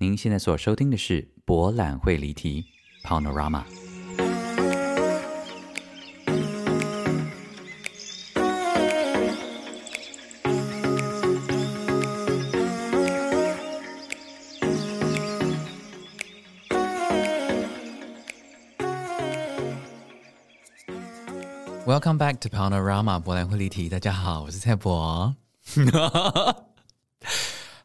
您现在所收听的是《博览会离题》（Paonorama）。Welcome back to Paonorama 博览会离题。大家好，我是蔡柏。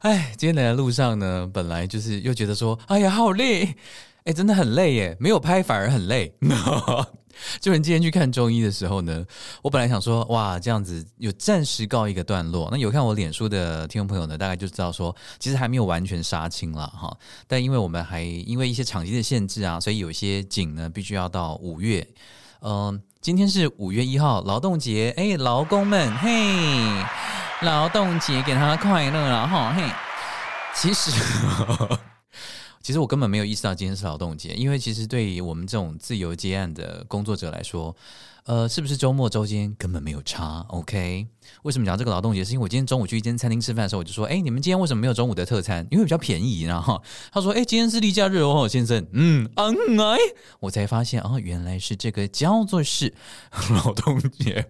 哎，今天来的路上呢，本来就是又觉得说，哎呀，好累，哎，真的很累耶，没有拍反而很累。就你今天去看中医的时候呢，我本来想说，哇，这样子有暂时告一个段落。那有看我脸书的听众朋友呢，大概就知道说，其实还没有完全杀青了哈。但因为我们还因为一些场地的限制啊，所以有些景呢，必须要到五月。嗯、今天是五月一号，劳动节，哎，劳工们，嘿。劳动节给他快乐了哈嘿，其实 其实我根本没有意识到今天是劳动节，因为其实对于我们这种自由接案的工作者来说，呃，是不是周末周间根本没有差？OK？为什么讲这个劳动节？是因为我今天中午去一间餐厅吃饭的时候，我就说，哎，你们今天为什么没有中午的特餐？因为比较便宜，然后他说，哎，今天是例假日哦，先生，嗯，嗯，哎，我才发现啊，原来是这个叫做是劳动节。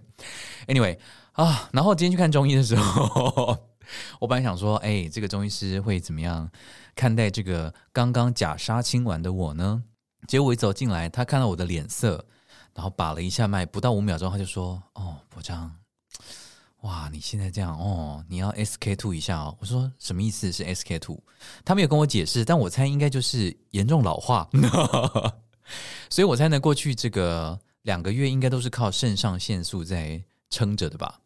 Anyway。啊，然后今天去看中医的时候，我本来想说，哎，这个中医师会怎么样看待这个刚刚假杀青完的我呢？结果我一走进来，他看到我的脸色，然后把了一下脉，不到五秒钟，他就说：“哦，柏璋，哇，你现在这样哦，你要 SK two 一下哦。”我说：“什么意思？是 SK two？” 他没有跟我解释，但我猜应该就是严重老化，所以我猜呢，过去这个两个月应该都是靠肾上腺素在撑着的吧。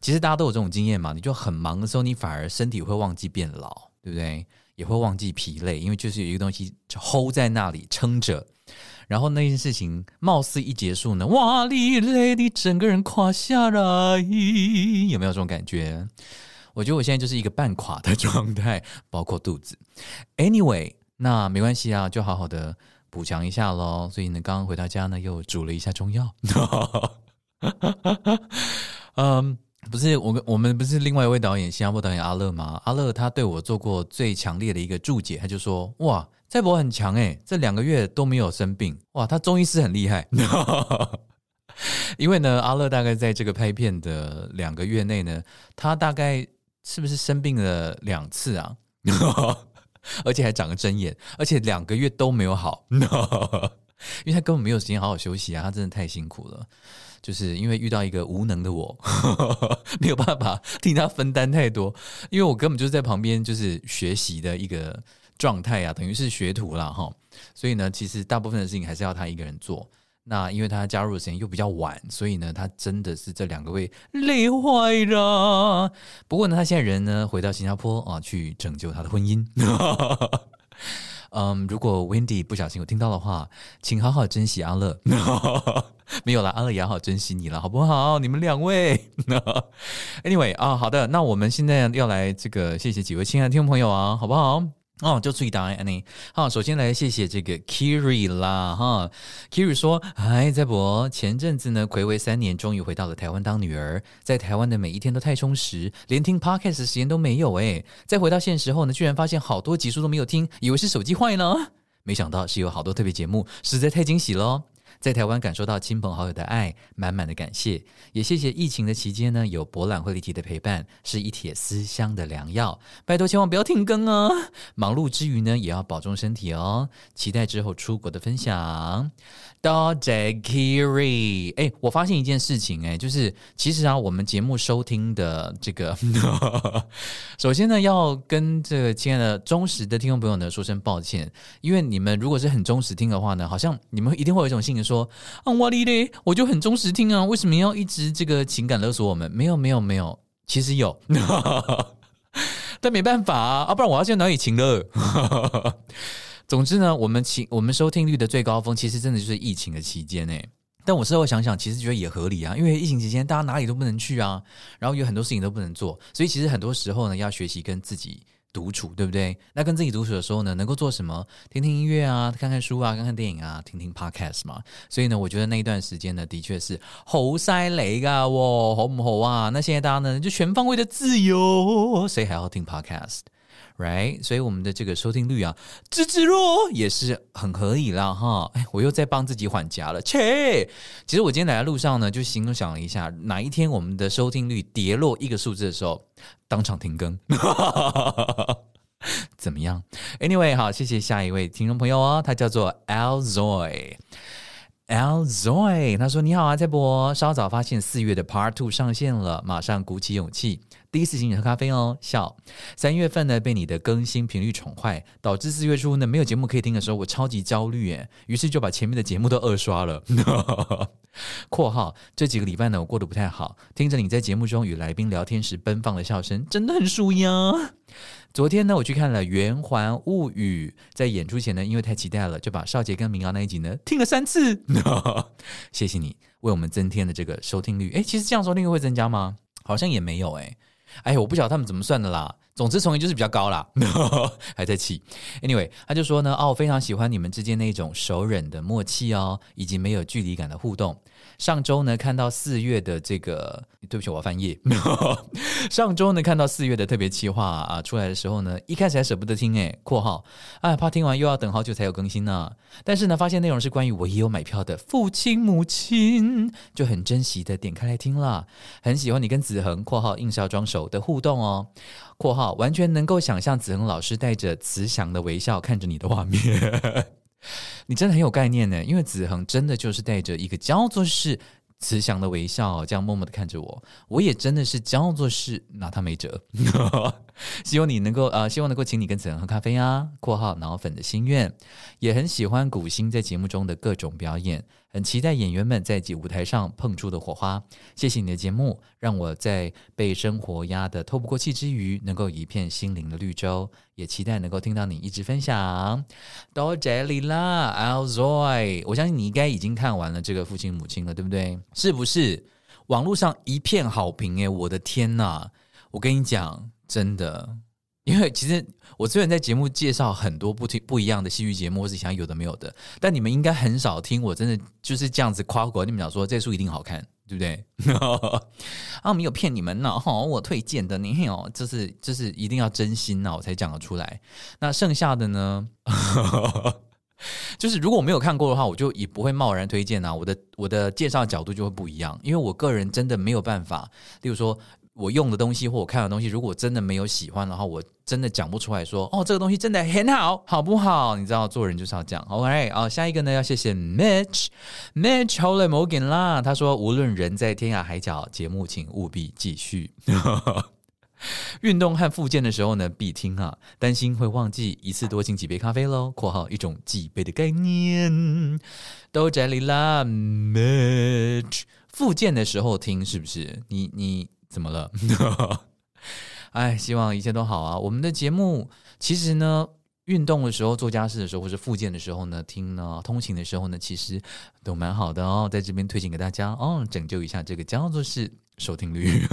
其实大家都有这种经验嘛，你就很忙的时候，你反而身体会忘记变老，对不对？也会忘记疲累，因为就是有一个东西 hold 在那里撑着，然后那件事情貌似一结束呢，哇，你累，你整个人垮下来，有没有这种感觉？我觉得我现在就是一个半垮的状态，包括肚子。Anyway，那没关系啊，就好好的补强一下喽。所以呢，刚刚回到家呢，又煮了一下中药。嗯。不是我，我们不是另外一位导演，新加坡导演阿乐吗？阿乐他对我做过最强烈的一个注解，他就说：“哇，蔡博很强诶，这两个月都没有生病，哇，他中医师很厉害。”因为呢，阿乐大概在这个拍片的两个月内呢，他大概是不是生病了两次啊？而且还长了针眼，而且两个月都没有好，因为他根本没有时间好好休息啊，他真的太辛苦了。就是因为遇到一个无能的我，没有办法替他分担太多，因为我根本就是在旁边就是学习的一个状态啊，等于是学徒了哈。所以呢，其实大部分的事情还是要他一个人做。那因为他加入的时间又比较晚，所以呢，他真的是这两个月累坏了。不过呢，他现在人呢回到新加坡啊，去拯救他的婚姻。嗯，如果 Wendy 不小心有听到的话，请好好珍惜阿乐。没有了，阿乐也好好珍惜你了，好不好？你们两位。Anyway 啊，好的，那我们现在要来这个，谢谢几位亲爱的听众朋友啊，好不好？哦，就注意答案，Any。好，首先来谢谢这个 Kiri 啦，哈，Kiri 说，嗨，在博前阵子呢，睽违三年，终于回到了台湾当女儿，在台湾的每一天都太充实，连听 Podcast 的时间都没有诶。再回到现实后呢，居然发现好多集数都没有听，以为是手机坏了，没想到是有好多特别节目，实在太惊喜了。在台湾感受到亲朋好友的爱，满满的感谢，也谢谢疫情的期间呢，有博览会离题的陪伴，是一帖思乡的良药。拜托千万不要停更啊！忙碌之余呢，也要保重身体哦。期待之后出国的分享。多谢 Kiri，哎，我发现一件事情，哎，就是其实啊，我们节目收听的这个，首先呢，要跟这个亲爱的忠实的听众朋友呢说声抱歉，因为你们如果是很忠实听的话呢，好像你们一定会有一种心情说，啊，我哩嘞，我就很忠实听啊，为什么要一直这个情感勒索我们？没有，没有，没有，其实有，但没办法啊，啊，不然我要去哪里情勒？总之呢，我们情我们收听率的最高峰，其实真的就是疫情的期间诶。但我事后想想，其实觉得也合理啊，因为疫情期间大家哪里都不能去啊，然后有很多事情都不能做，所以其实很多时候呢，要学习跟自己独处，对不对？那跟自己独处的时候呢，能够做什么？听听音乐啊，看看书啊，看看电影啊，听听 podcast 嘛。所以呢，我觉得那一段时间呢，的确是好塞雷噶，喔，好唔好啊？那现在大家呢，就全方位的自由，谁还要听 podcast？，right？所以我们的这个收听率啊，吱吱落也是很合理啦哈。哎，我又在帮自己缓夹了，切！其实我今天来的路上呢，就心中想了一下，哪一天我们的收听率跌落一个数字的时候，当场停更，怎么样？Anyway，好，谢谢下一位听众朋友哦，他叫做 Alzoy。L Zoe，他说：“你好啊，蔡博。稍早发现四月的 Part Two 上线了，马上鼓起勇气，第一次请你喝咖啡哦。笑。三月份呢，被你的更新频率宠坏，导致四月初呢没有节目可以听的时候，我超级焦虑耶。于是就把前面的节目都二刷了。”（括号这几个礼拜呢，我过得不太好，听着你在节目中与来宾聊天时奔放的笑声，真的很舒压。昨天呢，我去看了《圆环物语》，在演出前呢，因为太期待了，就把少杰跟明瑶那一集呢听了三次。谢谢你为我们增添了这个收听率。诶，其实这样收听率会增加吗？好像也没有诶。哎，我不晓得他们怎么算的啦。总之，从音就是比较高啦，还在气。Anyway，他就说呢，哦，非常喜欢你们之间那种熟稔的默契哦，以及没有距离感的互动。上周呢，看到四月的这个，对不起，我要翻页。上周呢，看到四月的特别企划啊出来的时候呢，一开始还舍不得听，诶，括号，哎，怕听完又要等好久才有更新呢。但是呢，发现内容是关于我也有买票的父亲母亲，就很珍惜的点开来听了。很喜欢你跟子恒（括号硬是要装熟）的互动哦。括号完全能够想象子恒老师带着慈祥的微笑看着你的画面，你真的很有概念呢。因为子恒真的就是带着一个叫做是慈祥的微笑，这样默默的看着我。我也真的是叫做是拿他没辙。希望你能够呃，希望能够请你跟子恒喝咖啡啊。括号脑粉的心愿，也很喜欢古星在节目中的各种表演。很期待演员们在舞台上碰出的火花。谢谢你的节目，让我在被生活压得透不过气之余，能够一片心灵的绿洲。也期待能够听到你一直分享。到这里啦，Alzoy，我相信你应该已经看完了这个父亲母亲了，对不对？是不是？网络上一片好评诶，我的天呐！我跟你讲，真的。因为其实我虽然在节目介绍很多不听不一样的戏剧节目，或是想有的没有的，但你们应该很少听我真的就是这样子夸过你们讲说这书一定好看，对不对？啊，没有骗你们呢，哈，我推荐的，你哦，就是就是一定要真心呐，我才讲得出来。那剩下的呢，就是如果我没有看过的话，我就也不会贸然推荐啊。我的我的介绍角度就会不一样，因为我个人真的没有办法，例如说。我用的东西或我看的东西，如果真的没有喜欢的话，我真的讲不出来说哦，这个东西真的很好，好不好？你知道做人就是要这样。OK 啊，下一个呢要谢谢 Mitch，Mitch 好了，Morgan 啦。他说无论人在天涯海角，节目请务必继续。运动和复健的时候呢，必听啊，担心会忘记，一次多请几杯咖啡喽。括号一种几杯的概念。都在里啦，Mitch，复健的时候听是不是？你你。怎么了？哎，希望一切都好啊！我们的节目其实呢，运动的时候、做家事的时候，或者复健的时候呢，听呢，通勤的时候呢，其实都蛮好的哦。在这边推荐给大家哦，拯救一下这个叫做是收听率。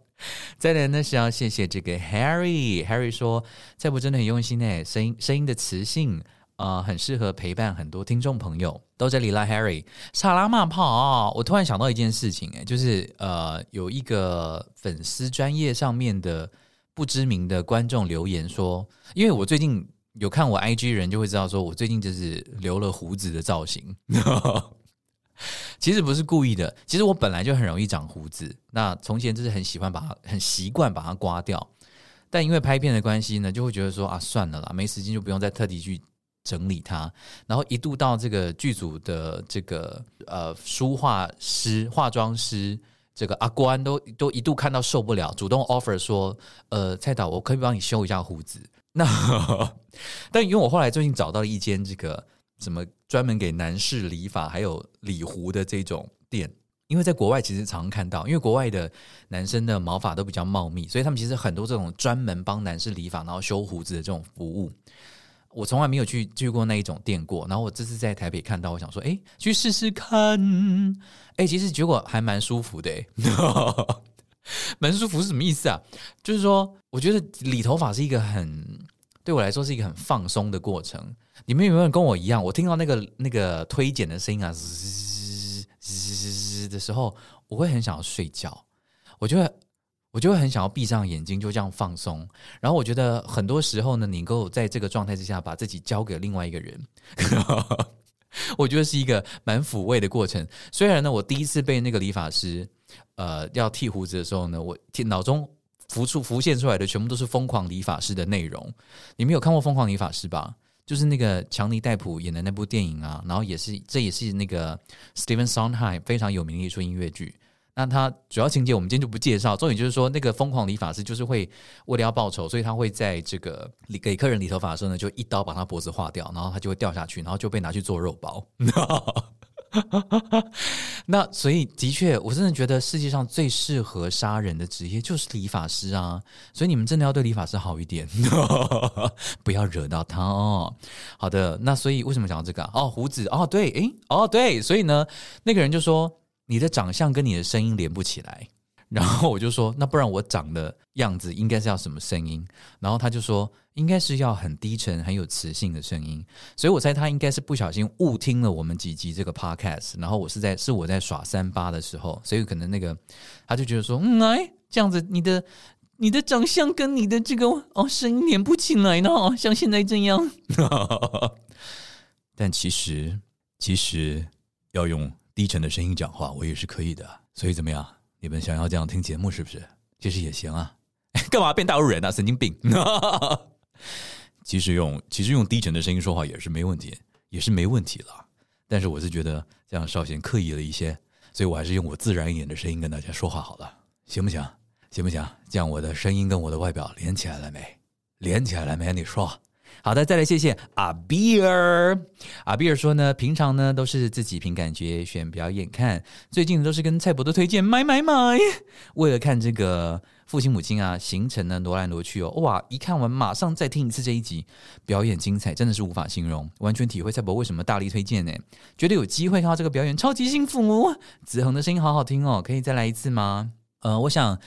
再来呢是要谢谢这个 Harry，Harry 说蔡博真的很用心诶，声音声音的磁性。呃，很适合陪伴很多听众朋友。都在里啦，Harry，萨拉骂炮。我突然想到一件事情，哎，就是呃，有一个粉丝专业上面的不知名的观众留言说，因为我最近有看我 IG 人就会知道，说我最近就是留了胡子的造型。其实不是故意的，其实我本来就很容易长胡子。那从前就是很喜欢把它，很习惯把它刮掉，但因为拍片的关系呢，就会觉得说啊，算了啦，没时间就不用再特地去。整理它，然后一度到这个剧组的这个呃梳化师、化妆师，这个阿关都都一度看到受不了，主动 offer 说：“呃，蔡导，我可以帮你修一下胡子。” 那但因为我后来最近找到了一间这个什么专门给男士理发还有理胡的这种店，因为在国外其实常常看到，因为国外的男生的毛发都比较茂密，所以他们其实很多这种专门帮男士理发然后修胡子的这种服务。我从来没有去去过那一种店过，然后我这次在台北看到，我想说，哎，去试试看，哎，其实结果还蛮舒服的，蛮舒服是什么意思啊？就是说，我觉得理头发是一个很对我来说是一个很放松的过程。你们有没有跟我一样？我听到那个那个推剪的声音啊，嘶嘶嘶的时候，我会很想要睡觉。我觉得。我就会很想要闭上眼睛，就这样放松。然后我觉得很多时候呢，你能够在这个状态之下把自己交给另外一个人，我觉得是一个蛮抚慰的过程。虽然呢，我第一次被那个理发师呃要剃胡子的时候呢，我脑中浮出浮现出来的全部都是疯狂理发师的内容。你们有看过疯狂理发师吧？就是那个强尼戴普演的那部电影啊，然后也是这也是那个 Stephen Sondheim 非常有名的一出音乐剧。那他主要情节我们今天就不介绍，重点就是说那个疯狂理发师就是会为了要报仇，所以他会在这个给客人理头发的时候呢，就一刀把他脖子划掉，然后他就会掉下去，然后就被拿去做肉包。那所以的确，我真的觉得世界上最适合杀人的职业就是理发师啊！所以你们真的要对理发师好一点，不要惹到他哦。好的，那所以为什么讲到这个啊？哦，胡子哦，对，诶，哦，对，所以呢，那个人就说你的长相跟你的声音连不起来。然后我就说，那不然我长的样子应该是要什么声音？然后他就说，应该是要很低沉、很有磁性的声音。所以我猜他应该是不小心误听了我们几集这个 podcast。然后我是在是我在耍三八的时候，所以可能那个他就觉得说，嗯，哎，这样子你的你的长相跟你的这个哦声音连不起来呢，像现在这样。但其实其实要用低沉的声音讲话，我也是可以的。所以怎么样？你们想要这样听节目是不是？其实也行啊，干嘛变大陆人啊？神经病！其实用其实用低沉的声音说话也是没问题，也是没问题了。但是我是觉得这样稍显刻意了一些，所以我还是用我自然一点的声音跟大家说话好了，行不行？行不行？这样我的声音跟我的外表连起来了没？连起来了没？你说。好的，再来谢谢阿比尔。阿比尔说呢，平常呢都是自己凭感觉选表演看，最近都是跟蔡伯都推荐买买买。为了看这个父亲母亲啊，行程呢挪来挪去哦，哇！一看完马上再听一次这一集，表演精彩，真的是无法形容，完全体会蔡伯为什么大力推荐呢？觉得有机会看到这个表演，超级幸福哦。子恒的声音好好听哦，可以再来一次吗？呃，我想。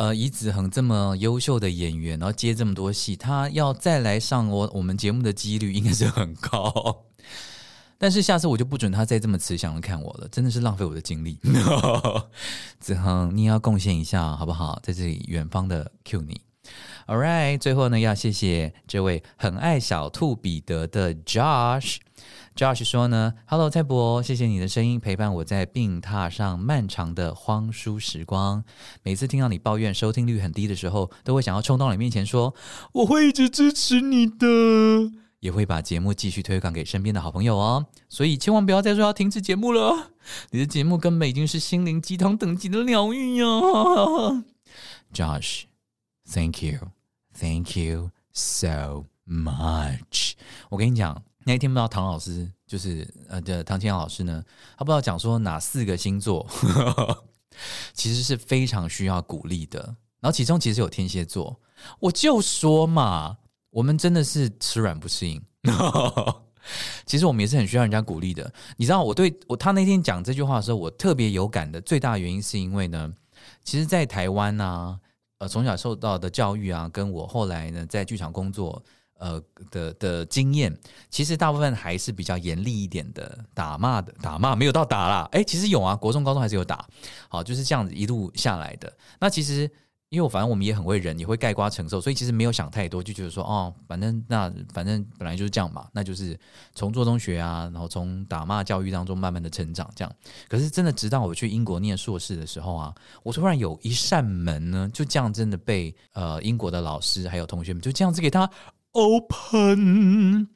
呃，以子恒这么优秀的演员，然后接这么多戏，他要再来上我我们节目的几率应该是很高。但是下次我就不准他再这么慈祥的看我了，真的是浪费我的精力。子恒，你要贡献一下好不好？在这里远方的 Q 你。All right，最后呢，要谢谢这位很爱小兔彼得的 Josh。Josh 说呢，Hello 蔡博，谢谢你的声音陪伴我在病榻上漫长的荒疏时光。每次听到你抱怨收听率很低的时候，都会想要冲到你面前说，我会一直支持你的，也会把节目继续推广给身边的好朋友哦。所以千万不要再说要停止节目了，你的节目根本已经是心灵鸡汤等级的疗愈呀。Josh，Thank you，Thank you so much。我跟你讲。那天不知道唐老师就是呃的唐天老师呢，他不知道讲说哪四个星座 其实是非常需要鼓励的，然后其中其实有天蝎座，我就说嘛，我们真的是吃软不吃硬，其实我们也是很需要人家鼓励的。你知道我对我他那天讲这句话的时候，我特别有感的最大原因是因为呢，其实，在台湾啊，呃，从小受到的教育啊，跟我后来呢在剧场工作。呃的的经验，其实大部分还是比较严厉一点的打骂的打骂，没有到打啦。诶，其实有啊，国中、高中还是有打。好，就是这样子一路下来的。那其实，因为我反正我们也很会忍，也会盖瓜承受，所以其实没有想太多，就觉得说，哦，反正那反正本来就是这样嘛，那就是从做中学啊，然后从打骂教育当中慢慢的成长这样。可是真的，直到我去英国念硕士的时候啊，我突然有一扇门呢，就这样真的被呃英国的老师还有同学们就这样子给他。Open，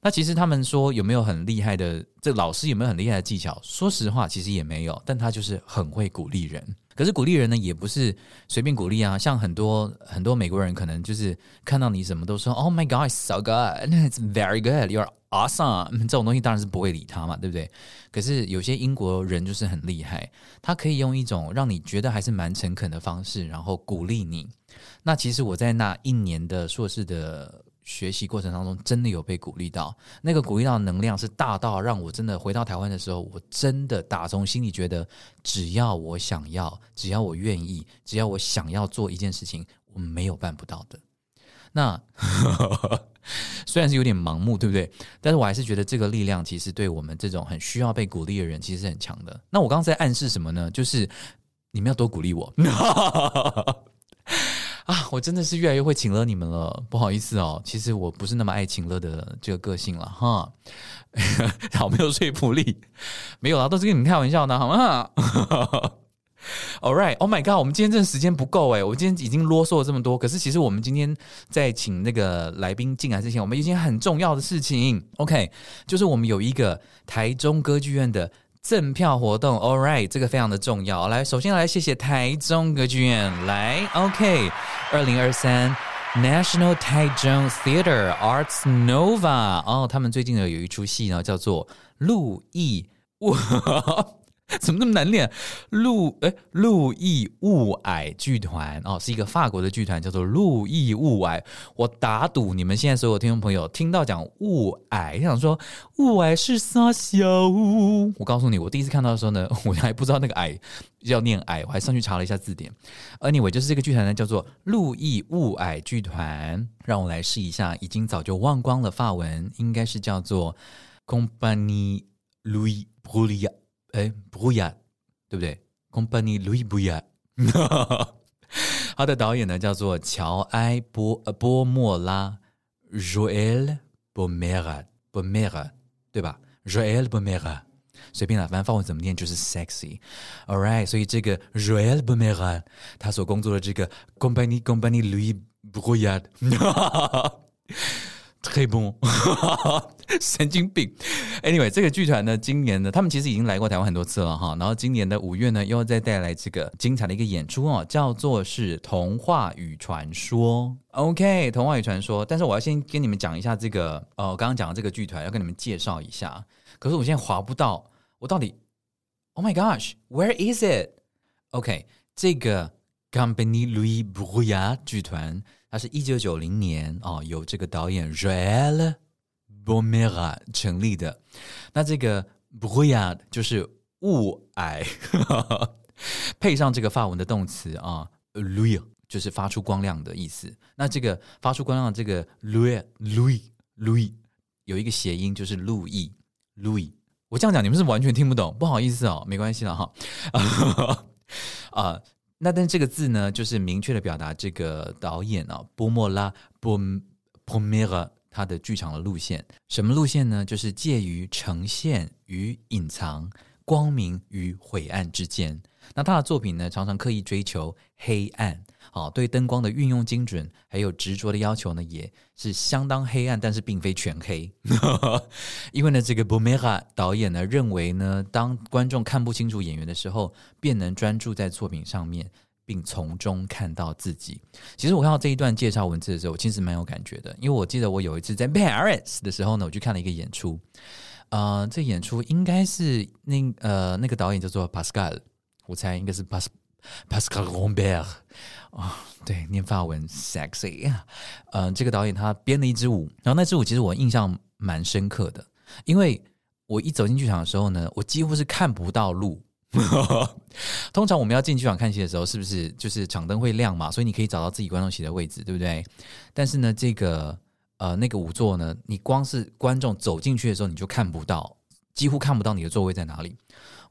那其实他们说有没有很厉害的？这老师有没有很厉害的技巧？说实话，其实也没有。但他就是很会鼓励人。可是鼓励人呢，也不是随便鼓励啊。像很多很多美国人，可能就是看到你什么都说 “Oh my God, so good, it's very good, you're awesome”，这种东西当然是不会理他嘛，对不对？可是有些英国人就是很厉害，他可以用一种让你觉得还是蛮诚恳的方式，然后鼓励你。那其实我在那一年的硕士的。学习过程当中，真的有被鼓励到，那个鼓励到能量是大到让我真的回到台湾的时候，我真的打从心里觉得，只要我想要，只要我愿意，只要我想要做一件事情，我没有办不到的。那虽然是有点盲目，对不对？但是我还是觉得这个力量其实对我们这种很需要被鼓励的人，其实是很强的。那我刚刚在暗示什么呢？就是你们要多鼓励我。啊，我真的是越来越会请了你们了，不好意思哦，其实我不是那么爱请了的这个个性了哈，好没有说服力，没有啦，都是跟你们开玩笑的，好吗？All right，Oh my God，我们今天真的时间不够诶，我今天已经啰嗦了这么多，可是其实我们今天在请那个来宾进来之前，我们有一件很重要的事情，OK，就是我们有一个台中歌剧院的。赠票活动，All right，这个非常的重要。来，首先来谢谢台中歌剧院，来，OK，二零二三 National Taichung Theatre Arts Nova，哦，他们最近呢有一出戏呢，叫做《路易》。怎么那么难念？路哎，路易雾霭剧团哦，是一个法国的剧团，叫做路易雾霭。我打赌你们现在所有听众朋友听到讲雾霭，想说雾霭是啥小？我告诉你，我第一次看到的时候呢，我还不知道那个霭要念霭，我还上去查了一下字典。Anyway，就是这个剧团呢，叫做路易雾霭剧团。让我来试一下，已经早就忘光了法文，应该是叫做 Compagnie Louis Bruyas 哎，布亚，对不对？Compagnie Louis Bruyas，他的导演呢叫做乔埃波呃波莫拉，Joel Bomer，Bomer，对吧？Joel Baumert，随便啦，反正法文怎么念就是 sexy，all right。所以这个 Joel Baumert，他所工作的这个 company company Louis Bruyas。黑崩，神经病。Anyway，这个剧团呢，今年呢，他们其实已经来过台湾很多次了哈。然后今年的五月呢，又再带来这个精彩的一个演出哦，叫做是《童话与传说》。OK，《童话与传说》。但是我要先跟你们讲一下这个，呃，刚刚讲的这个剧团，要跟你们介绍一下。可是我现在划不到，我到底？Oh my gosh，where is it？OK，这个 Compagnie Louis Bruyas 剧团。它是一九九零年哦，由这个导演 Joël b o m e r a 成立的。那这个 Bruyas 就是雾霭，配上这个法文的动词啊，Lui 就是发出光亮的意思。那这个发出光亮的这个 Lui，Lui，Lui 有一个谐音就是路易，louis。我这样讲你们是完全听不懂，不好意思哦，没关系了哈。啊。那但这个字呢，就是明确的表达这个导演啊，波莫拉波波米拉他的剧场的路线，什么路线呢？就是介于呈现与隐藏、光明与晦暗之间。那他的作品呢，常常刻意追求黑暗。好，对灯光的运用精准，还有执着的要求呢，也是相当黑暗，但是并非全黑。因为呢，这个 Baumert 导演呢认为呢，当观众看不清楚演员的时候，便能专注在作品上面，并从中看到自己。其实我看到这一段介绍文字的时候，我其实蛮有感觉的，因为我记得我有一次在 Paris 的时候呢，我去看了一个演出。呃，这演出应该是那呃那个导演叫做 Pascal，我猜应该是 Pas Pascal Rambert。啊、对，念法文 sexy，嗯、呃，这个导演他编了一支舞，然后那支舞其实我印象蛮深刻的，因为我一走进剧场的时候呢，我几乎是看不到路。通常我们要进剧场看戏的时候，是不是就是场灯会亮嘛？所以你可以找到自己观众席的位置，对不对？但是呢，这个呃那个舞座呢，你光是观众走进去的时候，你就看不到，几乎看不到你的座位在哪里。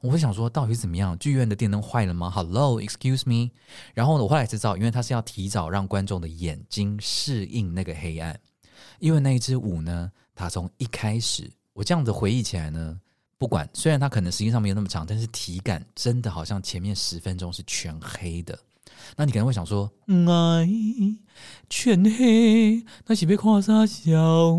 我会想说，到底怎么样？剧院的电灯坏了吗？Hello，excuse me。然后呢，我后来才知道，因为他是要提早让观众的眼睛适应那个黑暗。因为那一支舞呢，它从一开始，我这样子回忆起来呢，不管虽然它可能时间上没有那么长，但是体感真的好像前面十分钟是全黑的。那你可能会想说，爱全黑，那岂被夸啥笑？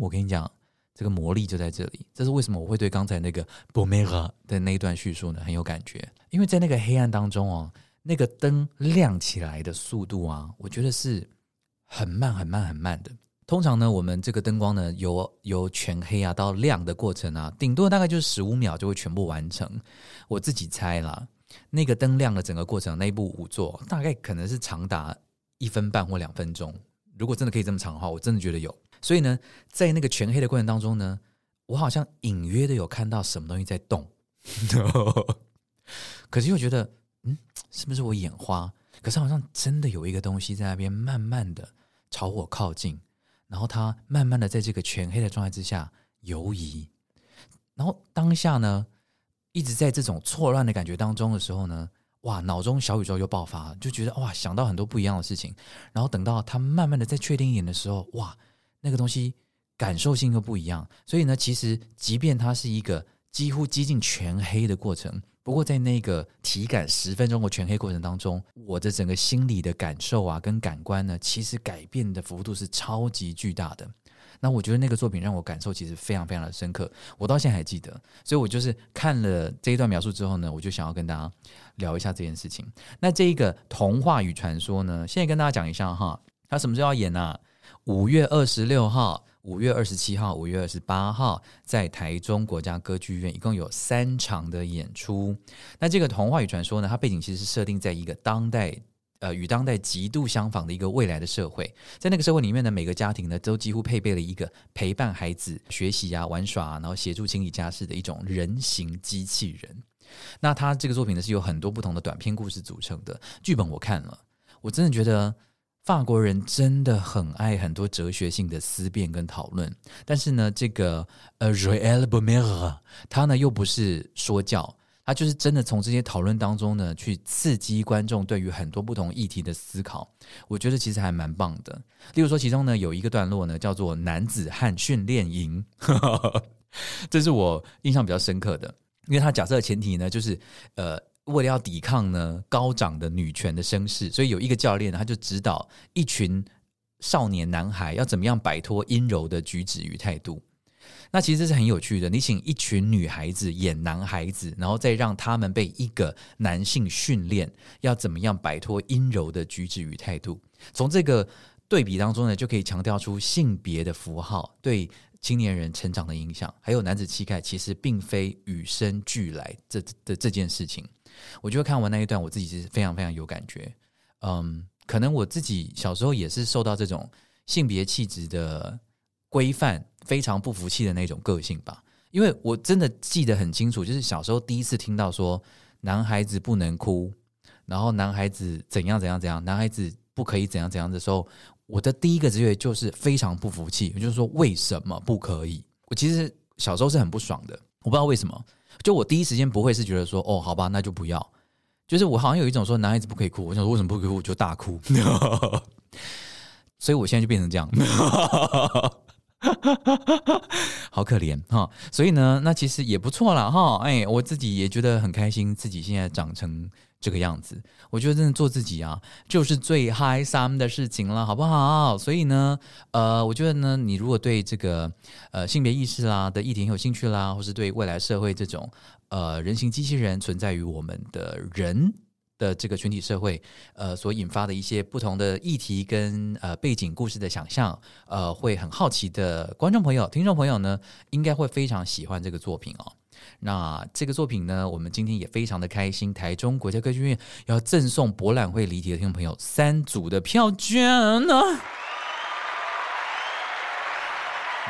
我跟你讲。这个魔力就在这里，这是为什么我会对刚才那个 Baumert 的那一段叙述呢很有感觉？因为在那个黑暗当中哦，那个灯亮起来的速度啊，我觉得是很慢、很慢、很慢的。通常呢，我们这个灯光呢，由由全黑啊到亮的过程啊，顶多大概就是十五秒就会全部完成。我自己猜啦，那个灯亮的整个过程，那一部舞作大概可能是长达一分半或两分钟。如果真的可以这么长的话，我真的觉得有。所以呢，在那个全黑的过程当中呢，我好像隐约的有看到什么东西在动，可是又觉得，嗯，是不是我眼花？可是好像真的有一个东西在那边慢慢的朝我靠近，然后它慢慢的在这个全黑的状态之下游移，然后当下呢，一直在这种错乱的感觉当中的时候呢，哇，脑中小宇宙又爆发了，就觉得哇，想到很多不一样的事情。然后等到他慢慢的再确定一点的时候，哇，那个东西感受性又不一样。所以呢，其实即便它是一个几乎接近全黑的过程，不过在那个体感十分钟的全黑过程当中，我的整个心理的感受啊，跟感官呢，其实改变的幅度是超级巨大的。那我觉得那个作品让我感受其实非常非常的深刻，我到现在还记得。所以我就是看了这一段描述之后呢，我就想要跟大家聊一下这件事情。那这一个童话与传说呢，现在跟大家讲一下哈，它什么时候要演呢、啊？五月二十六号、五月二十七号、五月二十八号，在台中国家歌剧院，一共有三场的演出。那这个童话与传说呢，它背景其实是设定在一个当代。呃，与当代极度相仿的一个未来的社会，在那个社会里面呢，每个家庭呢都几乎配备了一个陪伴孩子学习啊、玩耍，然后协助清理家事的一种人形机器人。那他这个作品呢是有很多不同的短篇故事组成的。剧本我看了，我真的觉得法国人真的很爱很多哲学性的思辨跟讨论。但是呢，这个呃，Joël Baumert 他呢又不是说教。他就是真的从这些讨论当中呢，去刺激观众对于很多不同议题的思考。我觉得其实还蛮棒的。例如说，其中呢有一个段落呢叫做“男子汉训练营”，这是我印象比较深刻的，因为他假设的前提呢就是呃，为了要抵抗呢高涨的女权的声势，所以有一个教练他就指导一群少年男孩要怎么样摆脱阴柔的举止与态度。那其实是很有趣的。你请一群女孩子演男孩子，然后再让他们被一个男性训练，要怎么样摆脱阴柔的举止与态度。从这个对比当中呢，就可以强调出性别的符号对青年人成长的影响，还有男子气概其实并非与生俱来这的这件事情。我就会看完那一段，我自己是非常非常有感觉。嗯，可能我自己小时候也是受到这种性别气质的规范。非常不服气的那种个性吧，因为我真的记得很清楚，就是小时候第一次听到说男孩子不能哭，然后男孩子怎样怎样怎样，男孩子不可以怎样怎样的时候，我的第一个直觉就是非常不服气，也就是说为什么不可以？我其实小时候是很不爽的，我不知道为什么，就我第一时间不会是觉得说哦，好吧，那就不要，就是我好像有一种说男孩子不可以哭，我想说为什么不可以哭，我就大哭，所以我现在就变成这样。好可怜哈，所以呢，那其实也不错啦哈。哎，我自己也觉得很开心，自己现在长成这个样子。我觉得真的做自己啊，就是最嗨三的事情了，好不好？所以呢，呃，我觉得呢，你如果对这个呃性别意识啦的议题很有兴趣啦，或是对未来社会这种呃人形机器人存在于我们的人。的这个群体社会，呃，所引发的一些不同的议题跟呃背景故事的想象，呃，会很好奇的观众朋友、听众朋友呢，应该会非常喜欢这个作品哦。那这个作品呢，我们今天也非常的开心，台中国家歌剧院要赠送博览会离题的听众朋友三组的票券呢。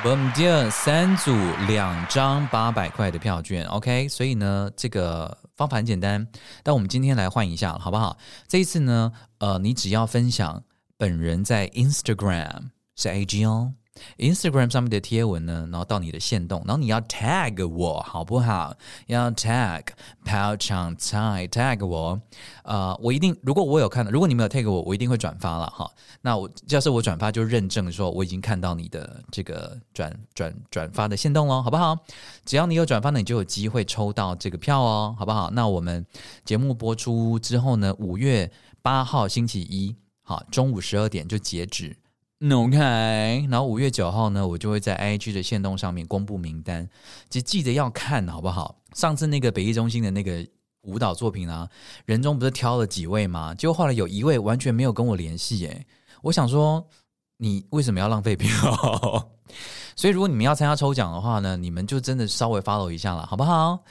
我们第三组两张八百块的票券，OK，所以呢，这个。方法很简单，但我们今天来换一下，好不好？这一次呢，呃，你只要分享本人在 Instagram 是 AG 哦。Instagram 上面的贴文呢，然后到你的限动，然后你要 tag 我，好不好？要 tag 跑场菜 tag 我，呃，我一定，如果我有看到，如果你没有 tag 我，我一定会转发了哈。那我要是我转发，就认证说我已经看到你的这个转转转发的限动了，好不好？只要你有转发呢，你就有机会抽到这个票哦，好不好？那我们节目播出之后呢，五月八号星期一，好，中午十二点就截止。OK，然后五月九号呢，我就会在 IG 的限动上面公布名单，就记得要看好不好？上次那个北艺中心的那个舞蹈作品啊，人中不是挑了几位吗？就后来有一位完全没有跟我联系，诶，我想说你为什么要浪费票？所以如果你们要参加抽奖的话呢，你们就真的稍微 follow 一下了，好不好？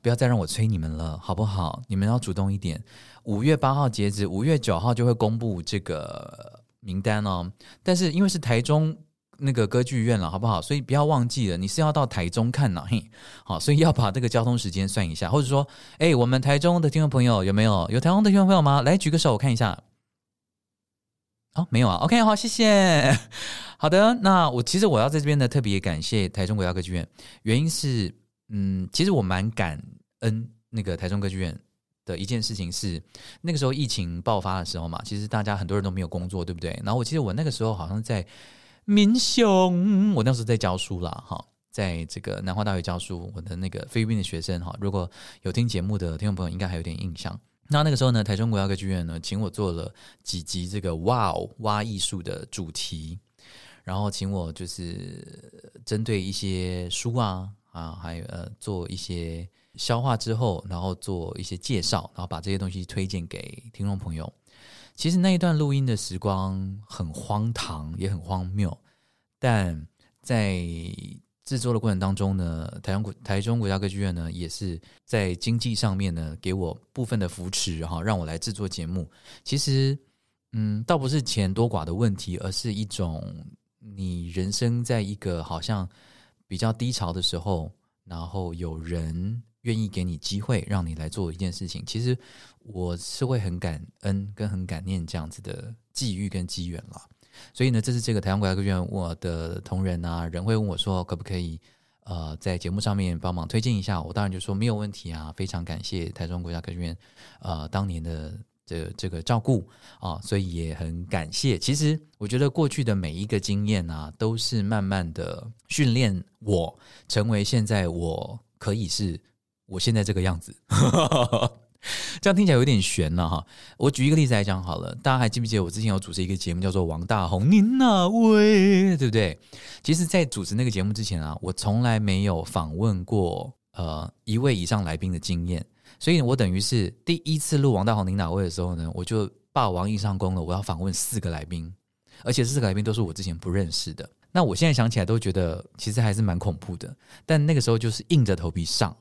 不要再让我催你们了，好不好？你们要主动一点。五月八号截止，五月九号就会公布这个。名单哦，但是因为是台中那个歌剧院了，好不好？所以不要忘记了，你是要到台中看呢，嘿，好，所以要把这个交通时间算一下，或者说，哎，我们台中的听众朋友有没有？有台中的听众朋友吗？来举个手，我看一下。哦，没有啊。OK，好，谢谢。好的，那我其实我要在这边呢，特别感谢台中国家歌剧院，原因是，嗯，其实我蛮感恩那个台中歌剧院的一件事情是，那个时候疫情爆发的时候嘛，其实大家很多人都没有工作，对不对？然后我记得我那个时候好像在民雄，我那时候在教书啦，哈，在这个南华大学教书，我的那个菲律宾的学生哈，如果有听节目的听众朋友，应该还有点印象。那那个时候呢，台中国家歌剧院呢，请我做了几集这个哇哦哇艺术的主题，然后请我就是针对一些书啊啊，还有呃做一些。消化之后，然后做一些介绍，然后把这些东西推荐给听众朋友。其实那一段录音的时光很荒唐，也很荒谬，但在制作的过程当中呢，台中国台中国家歌剧院呢，也是在经济上面呢给我部分的扶持，哈，让我来制作节目。其实，嗯，倒不是钱多寡的问题，而是一种你人生在一个好像比较低潮的时候，然后有人。愿意给你机会，让你来做一件事情，其实我是会很感恩跟很感念这样子的际遇跟机缘了。所以呢，这是这个台湾国家歌剧院，我的同仁啊，人会问我说，可不可以呃在节目上面帮忙推荐一下？我当然就说没有问题啊，非常感谢台中国家歌剧院呃当年的这、这个照顾啊，所以也很感谢。其实我觉得过去的每一个经验啊，都是慢慢的训练我成为现在我可以是。我现在这个样子，这样听起来有点悬了哈。我举一个例子来讲好了，大家还记不记得我之前有主持一个节目叫做《王大红》，您哪位》，对不对？其实，在主持那个节目之前啊，我从来没有访问过呃一位以上来宾的经验，所以我等于是第一次录《王大红您哪位》的时候呢，我就霸王硬上弓了，我要访问四个来宾，而且四个来宾都是我之前不认识的。那我现在想起来都觉得其实还是蛮恐怖的，但那个时候就是硬着头皮上。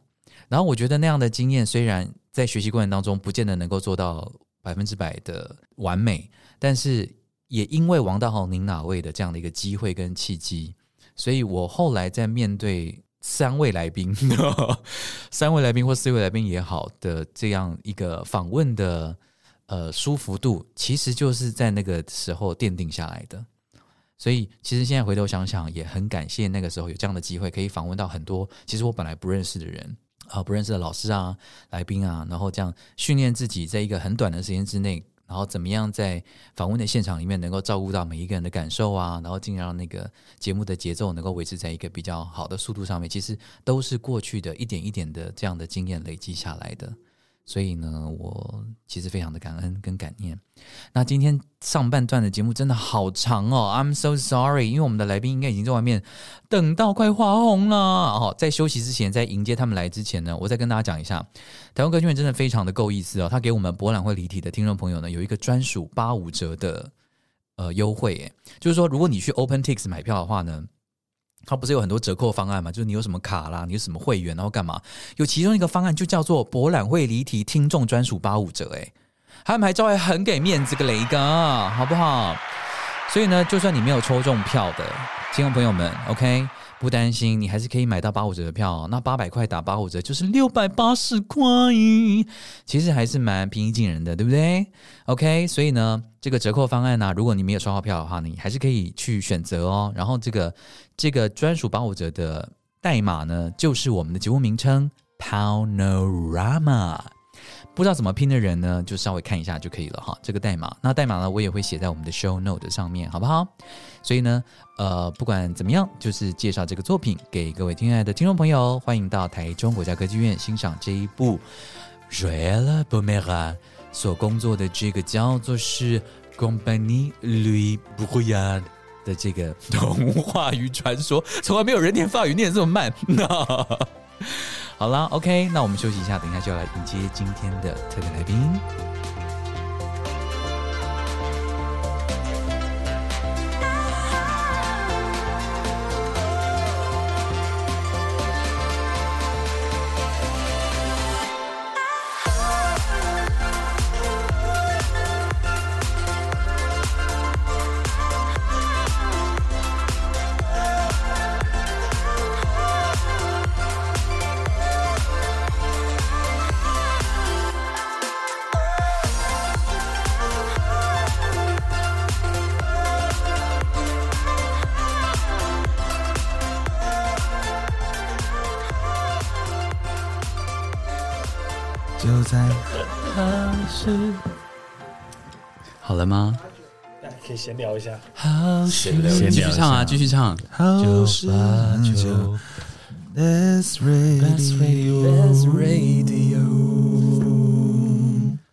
然后我觉得那样的经验，虽然在学习过程当中不见得能够做到百分之百的完美，但是也因为王大豪您哪位的这样的一个机会跟契机，所以我后来在面对三位来宾、三位来宾或四位来宾也好的这样一个访问的呃舒服度，其实就是在那个时候奠定下来的。所以其实现在回头想想，也很感谢那个时候有这样的机会，可以访问到很多其实我本来不认识的人。啊，不认识的老师啊，来宾啊，然后这样训练自己，在一个很短的时间之内，然后怎么样在访问的现场里面能够照顾到每一个人的感受啊，然后尽量让那个节目的节奏能够维持在一个比较好的速度上面，其实都是过去的一点一点的这样的经验累积下来的。所以呢，我其实非常的感恩跟感念。那今天上半段的节目真的好长哦，I'm so sorry，因为我们的来宾应该已经在外面等到快发红了。哦，在休息之前，在迎接他们来之前呢，我再跟大家讲一下，台湾歌剧院真的非常的够意思哦，他给我们博览会离体的听众朋友呢，有一个专属八五折的呃优惠，就是说如果你去 OpenTix 买票的话呢。他不是有很多折扣方案嘛？就是你有什么卡啦，你有什么会员，然后干嘛？有其中一个方案就叫做博览会离题听众专属八五折，哎，他们还招还很给面子个雷哥，好不好？所以呢，就算你没有抽中票的听众朋友们，OK。不担心，你还是可以买到八五折的票。那八百块打八五折就是六百八十块，其实还是蛮平易近人的，对不对？OK，所以呢，这个折扣方案呢、如果你没有刷到票的话，你还是可以去选择哦。然后这个这个专属八五折的代码呢，就是我们的节目名称 Powerama。不知道怎么拼的人呢，就稍微看一下就可以了哈。这个代码，那代码呢，我也会写在我们的 show note 上面，好不好？所以呢，呃，不管怎么样，就是介绍这个作品给各位亲爱的听众朋友，欢迎到台中国家歌剧院欣赏这一部 Joël Baumert 所工作的这个叫做是 Compagnie Louis Bruyard 的这个童话与传说，从来没有人念法语念这么慢。好了，OK，那我们休息一下，等一下就要来迎接今天的特别来宾。好了吗？可以闲聊一下。好继续唱啊，继续唱。九八九，Best Radio，Best Radio。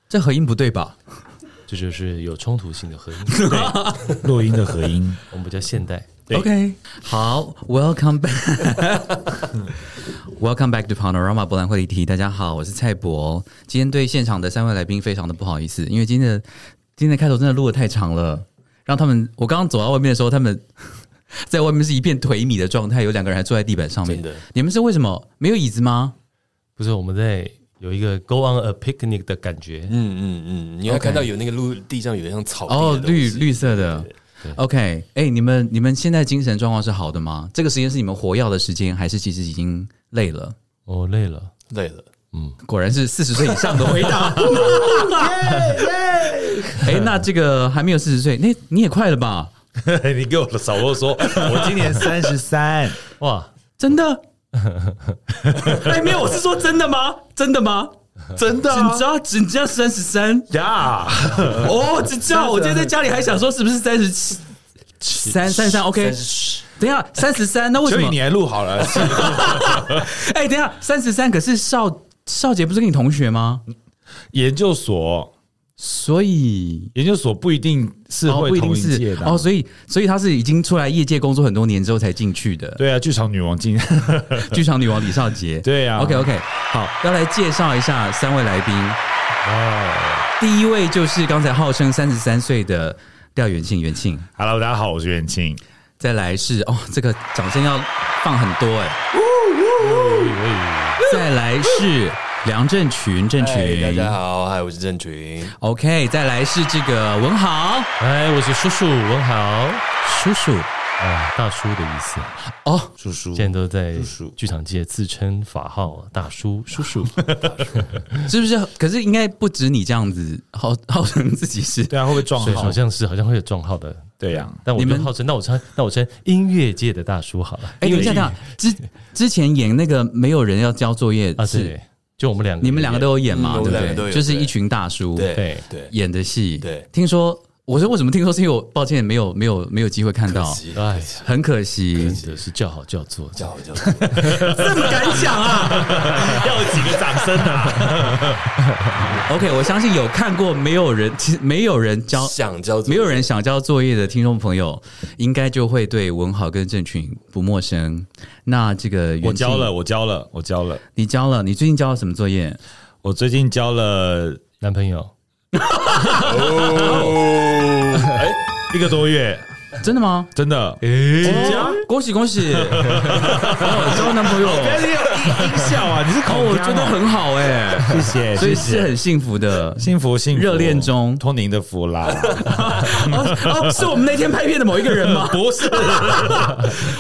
这合音不对吧？这就是有冲突性的合音，对，录音的合音，我们比较现代。OK，好，Welcome back，Welcome back to Panorama 柏览会议题。大家好，我是蔡博。今天对现场的三位来宾非常的不好意思，因为今天的今天的开头真的录的太长了，让他们我刚刚走到外面的时候，他们 在外面是一片颓靡的状态，有两个人还坐在地板上面。真的，你们是为什么没有椅子吗？不是，我们在有一个 Go on a picnic 的感觉。嗯嗯嗯，你要看到有那个陆地上有一像草哦，绿绿色的。对 OK，哎、欸，你们你们现在精神状况是好的吗？这个时间是你们活药的时间，还是其实已经累了？哦，累了，累了。嗯，果然是四十岁以上的回答。哎，那这个还没有四十岁，那你也快了吧？你给我少啰嗦，我今年三十三。哇，真的？哎，没有，我是说真的吗？真的吗？真的、啊，只知道你知道三十三呀！哦，只知道我今天在家里还想说是不是三十七三三三？OK，等一下三十三，那为什么所以你还录好了？哎、欸，等一下三十三，可是少少杰不是跟你同学吗？研究所，所以研究所不一定是会同一届的哦，哦，所以所以他是已经出来业界工作很多年之后才进去的。对啊，剧场女王进，剧场女王李少杰。对啊，OK OK，好，要来介绍一下三位来宾。哦，第一位就是刚才号称三十三岁的廖元庆，元庆。Hello，大家好，我是元庆。再来是哦，这个掌声要放很多哎。再来是。梁振群，振群，hey, 大家好，嗨，我是振群。OK，再来是这个文豪，哎，我是叔叔文豪，叔叔，啊，大叔的意思哦，叔叔，现在都在剧场界自称法号大叔，叔叔，是不是？可是应该不止你这样子号 号称自己是，对啊，会不会撞号？好像是，好像会有撞号的，对呀、啊。但我们号称，那我称，那我称音乐界的大叔好了。哎，等一下，等下，之之前演那个没有人要交作业啊，是。就我们两个，你们两个都有演嘛？对不对？对，就是一群大叔，对对对，演的戏。对，听说我说为什么听说？是因为我抱歉没有没有没有机会看到，哎，很可惜。真的是叫好叫座，叫好叫座，这么敢讲啊？要几个掌声啊？OK，我相信有看过，没有人其实没有人交想交，没有人想交作业的听众朋友，应该就会对文豪跟郑群不陌生。那这个我交了，我交了，我交了，你交了？你最近交了什么作业？我最近交了男朋友，哦，哎，一个多月，真的吗？真的，哎，恭喜恭喜！哦，交男朋友，你有音音效啊？你是口，我觉得很好哎，谢谢，所以是很幸福的，幸福幸福，热恋中，托您的福啦。哦，是我们那天拍片的某一个人吗？不是，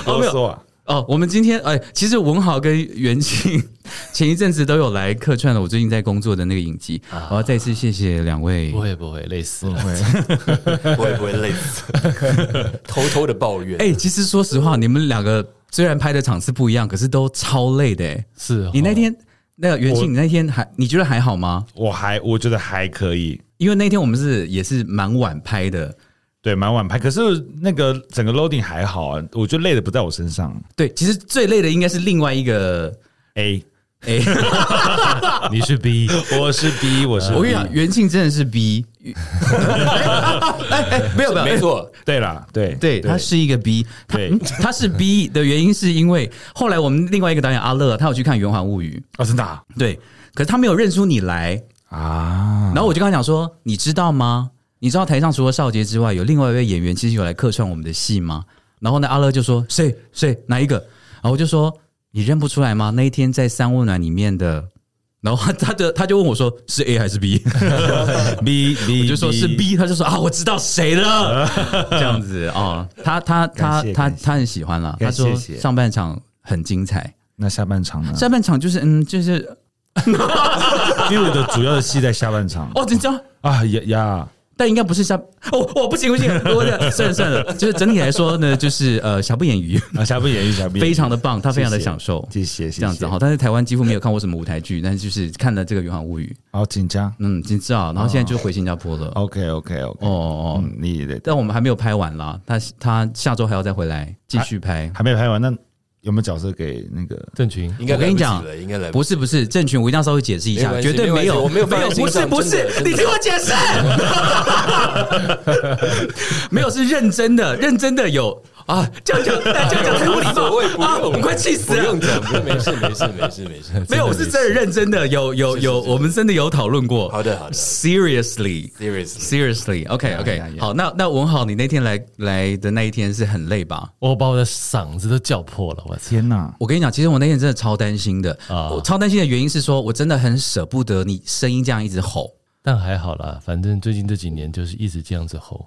哦，没有。哦，我们今天哎，其实文豪跟元庆 前一阵子都有来客串了。我最近在工作的那个影集，啊、我要再次谢谢两位。不会不会累死了，不会 不会不会累死，偷偷的抱怨。哎，其实说实话，你们两个虽然拍的场次不一样，可是都超累的。哎，是、哦、你那天那个元庆，你那天还你觉得还好吗？我还我觉得还可以，因为那天我们是也是蛮晚拍的。对，蛮晚拍，可是那个整个 loading 还好啊，我觉得累的不在我身上。对，其实最累的应该是另外一个 A A，你是 B，我是 B，我是 B。我跟你讲，元庆真的是 B。哎哎，没有没有，没错。对了，对对，他是一个 B。对，他是 B 的原因是因为后来我们另外一个导演阿乐，他有去看《圆环物语》哦，真的啊？对，可是他没有认出你来啊。然后我就跟他讲说，你知道吗？你知道台上除了少杰之外，有另外一位演员其实有来客串我们的戏吗？然后呢，阿乐就说谁谁哪一个？然后我就说你认不出来吗？那一天在三温暖里面的，然后他的他就问我说是 A 还是 B？B B，我就说是 B，他就说啊，我知道谁了，这样子哦，他他他他他很喜欢了，他说上半场很精彩，那下半场呢？下半场就是嗯，就是 因为我的主要的戏在下半场哦，真的啊呀呀。但应该不是像哦哦不行不行，我的 算了算了，就是整体来说呢，就是呃瑕不掩瑜。啊，瑕不掩瑜，瑕不掩瑜。非常的棒，他非常的享受，谢谢，谢谢这样子哈。但是台湾几乎没有看过什么舞台剧，但是就是看了这个《圆环物语》，好紧张，嗯，紧张，然后现在就回新加坡了。OK OK OK，哦。哦，你的，但我们还没有拍完啦，他他下周还要再回来继续拍，还没拍完那。有没有角色给那个？郑群？应该我跟你讲，应该来不是不是郑群，我一定要稍微解释一下，绝对没有，我没有没有，不是不是，你听我解释，没有是认真的，认真的有啊，这样讲 这样讲太无礼貌，啊，我快气死了，不用讲，没事没事没事没事，没有，我是真的认真的，有有有，我们真的有讨论过，好的好的，seriously。Seriously seriously OK OK，好，那那文豪，你那天来来的那一天是很累吧？我把我的嗓子都叫破了。天哪！我跟你讲，其实我那天真的超担心的啊！我超担心的原因是说，我真的很舍不得你声音这样一直吼。但还好啦，反正最近这几年就是一直这样子吼。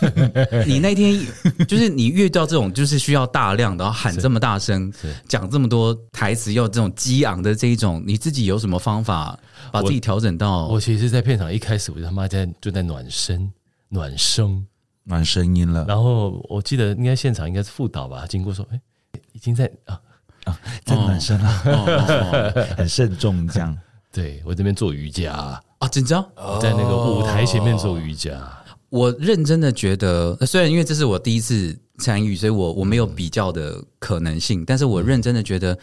你那天就是你遇到这种就是需要大量的然后喊这么大声，讲这么多台词，要这种激昂的这一种，你自己有什么方法把自己调整到？我，我其实，在片场一开始我就他妈在就在暖身、暖声、暖声音了。然后我记得应该现场应该是副导吧，经过说，哎。已经在啊啊在暖身了，哦哦哦、很慎重这样。对，我这边做瑜伽啊，紧张，在那个舞台前面做瑜伽。哦、我认真的觉得，虽然因为这是我第一次参与，所以我我没有比较的可能性，但是我认真的觉得，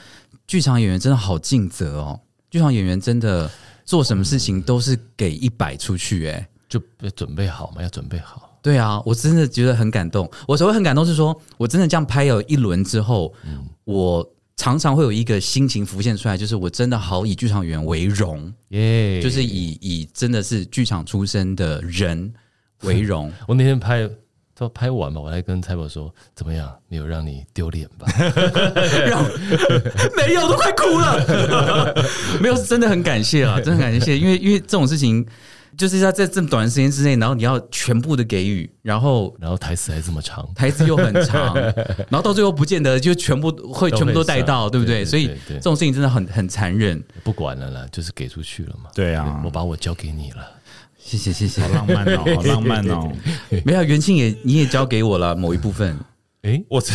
剧场演员真的好尽责哦。剧场演员真的做什么事情都是给一百出去，哎，就准备好嘛，要准备好。对啊，我真的觉得很感动。我所谓很感动是说，我真的这样拍了一轮之后，嗯、我常常会有一个心情浮现出来，就是我真的好以剧场演员为荣，耶，就是以以真的是剧场出身的人为荣。我那天拍都拍完嘛，我还跟蔡宝说怎么样，没有让你丢脸吧？让 没有，都快哭了。没有，是真的很感谢啊，真的很感谢，因为因为这种事情。就是要在这么短的时间之内，然后你要全部的给予，然后然后台词还这么长，台词又很长，然后到最后不见得就全部会全部都带到，对不对？所以这种事情真的很很残忍。不管了啦，就是给出去了嘛。对啊，我把我交给你了，谢谢谢谢，好浪漫哦，好浪漫哦。没有元庆也你也交给我了某一部分。哎，我这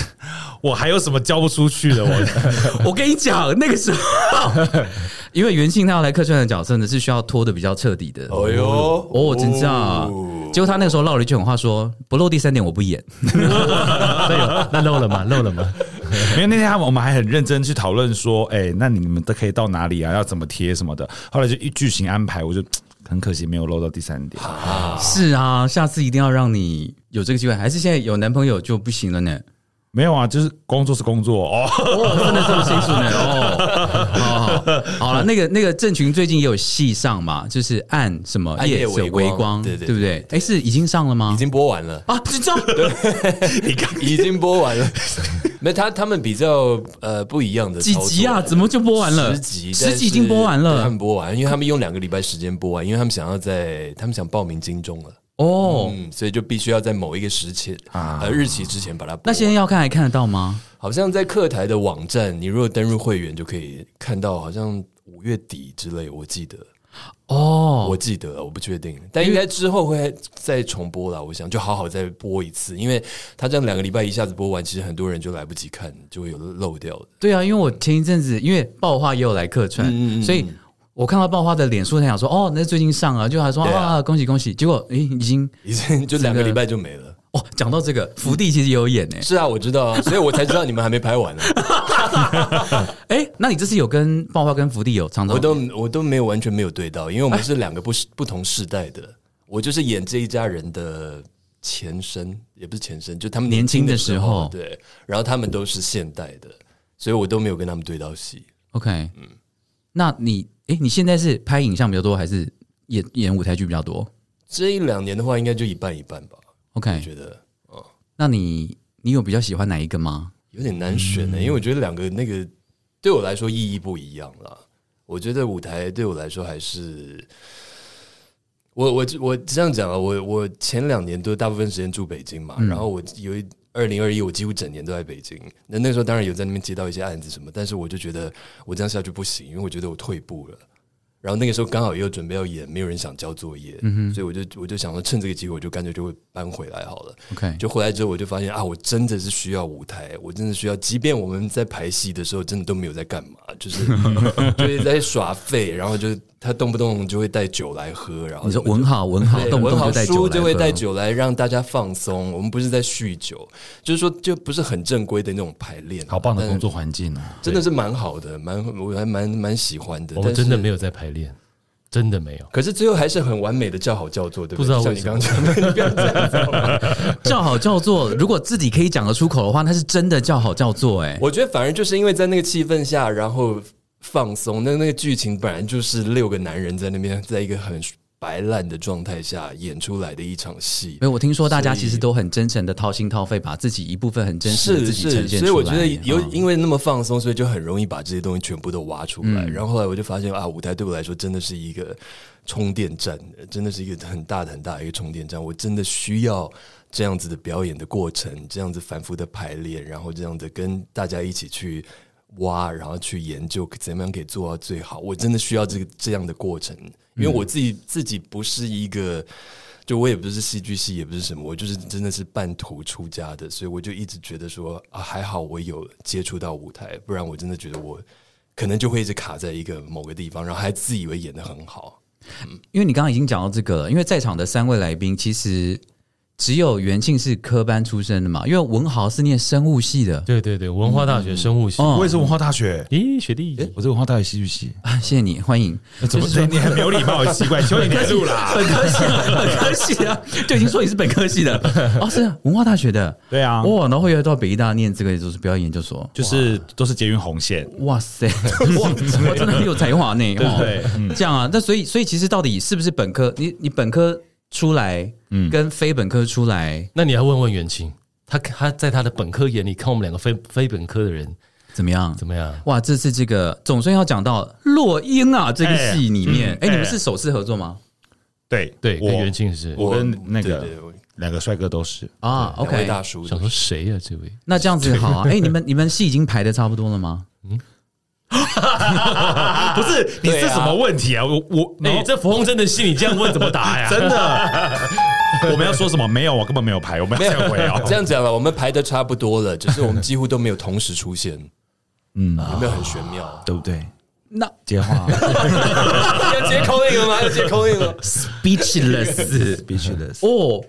我还有什么交不出去的？我 我跟你讲，那个时候，因为袁庆他要来客串的角色呢，是需要拖的比较彻底的。哦哟，哦，真的啊！结果他那个时候唠了一句狠话，说不露第三点我不演。那露了吗？露了吗？因为那天他们我们还很认真去讨论说，哎，那你们都可以到哪里啊？要怎么贴什么的？后来就一剧情安排，我就。很可惜没有漏到第三点。是啊，下次一定要让你有这个机会。还是现在有男朋友就不行了呢？没有啊，就是工作是工作哦，真的这么清楚呢？哦，好了，那个那个郑群最近也有戏上嘛，就是暗什么夜色微光，对对不对？哎，是已经上了吗？已经播完了啊，这样对，已经播完了。没他他们比较呃不一样的几集啊？怎么就播完了？十集，十集已经播完了。他们播完，因为他们用两个礼拜时间播完，因为他们想要在他们想报名金钟了。哦，嗯，所以就必须要在某一个时期啊呃日期之前把它播。那现在要看还看得到吗？好像在客台的网站，你如果登入会员就可以看到，好像五月底之类，我记得。哦，我记得，我不确定，但应该之后会再重播了。我想就好好再播一次，因为他这样两个礼拜一下子播完，其实很多人就来不及看，就会有漏掉的。对啊，因为我前一阵子因为爆花也有来客串，嗯嗯所以。我看到爆花的脸书，他想说：“哦，那最近上了，就还说啊，啊，恭喜恭喜！”结果，诶，已经已经就两个礼拜就没了。哦，讲到这个，福地其实也有演诶。是啊，我知道啊，所以我才知道你们还没拍完呢。诶，那你这次有跟爆花跟福地有常常？我都我都没有完全没有对到，因为我们是两个不不同世代的。我就是演这一家人的前身，也不是前身，就他们年轻的时候。对，然后他们都是现代的，所以我都没有跟他们对到戏。OK，嗯，那你。哎，你现在是拍影像比较多，还是演演舞台剧比较多？这一两年的话，应该就一半一半吧。OK，我觉得，哦，那你你有比较喜欢哪一个吗？有点难选呢，嗯、因为我觉得两个那个对我来说意义不一样啦。我觉得舞台对我来说还是，我我我这样讲啊，我我前两年都大部分时间住北京嘛，嗯、然后我有一。二零二一，我几乎整年都在北京。那那时候当然有在那边接到一些案子什么，但是我就觉得我这样下去不行，因为我觉得我退步了。然后那个时候刚好也有准备要演，没有人想交作业，嗯、所以我就我就想说，趁这个机会，我就干脆就会搬回来好了。OK，就回来之后，我就发现啊，我真的是需要舞台，我真的需要，即便我们在排戏的时候，真的都没有在干嘛，就是 就是在耍废，然后就他动不动就会带酒来喝，然后你说文好文好，动不动就带酒来喝，书就会带酒来让大家放松。我们不是在酗酒，就是说就不是很正规的那种排练。好棒的工作环境啊，真的是蛮好的，蛮我还蛮蛮喜欢的。我们真的没有在排练。真的没有，可是最后还是很完美的叫好叫座，对不对？不知道像你刚刚讲的，你不要这样子。叫好叫座，如果自己可以讲得出口的话，那是真的叫好叫座。哎，我觉得反而就是因为在那个气氛下，然后放松。那那个剧情本来就是六个男人在那边，在一个很。白烂的状态下演出来的一场戏，没有我听说大家其实都很真诚的掏心掏肺，把自己一部分很真实的自己呈现出来。所以我觉得有因为那么放松，所以就很容易把这些东西全部都挖出来。嗯、然后后来我就发现啊，舞台对我来说真的是一个充电站，真的是一个很大的很大的一个充电站。我真的需要这样子的表演的过程，这样子反复的排练，然后这样子跟大家一起去挖，然后去研究怎么样可以做到最好。我真的需要这个这样的过程。因为我自己自己不是一个，就我也不是戏剧系，也不是什么，我就是真的是半途出家的，所以我就一直觉得说啊，还好我有接触到舞台，不然我真的觉得我可能就会一直卡在一个某个地方，然后还自以为演得很好。嗯，因为你刚刚已经讲到这个了，因为在场的三位来宾其实。只有元庆是科班出身的嘛？因为文豪是念生物系的。对对对，文化大学生物系，我也是文化大学。咦，学弟，我是文化大学戏剧系啊，谢谢你，欢迎。怎么说你很没有礼貌？奇怪，求你别录啦。本科系，本科系啊，就已经说你是本科系的 哦，是文化大学的。对啊，哇，然后后来到北艺大念这个就是表演研究所，就是都是捷运红线。哇塞，哇，真的很有才华呢。对对，这样啊，那所以所以其实到底是不是本科？你你本科？出来，嗯，跟非本科出来，嗯、那你要问问元庆，他他在他的本科眼里看我们两个非非本科的人怎么样？怎么样？哇，这次这个总算要讲到落英啊，这个戏里面，哎、欸嗯欸，你们是首次合作吗？对对，跟元庆是，我跟那个两个帅哥都是啊。OK，大叔想说谁呀、啊？这位？那这样子好啊。哎、欸，你们你们戏已经排的差不多了吗？嗯。不是，你是什么问题啊？我我，哎，这冯红真的戏你这样问怎么答呀？真的，我们要说什么？没有，我根本没有排，我们要撤回啊。这样讲了，我们排的差不多了，只是我们几乎都没有同时出现。嗯，有没有很玄妙？对不对？那接话 要接口令了吗？要接口令了？Speechless，Speechless。哦，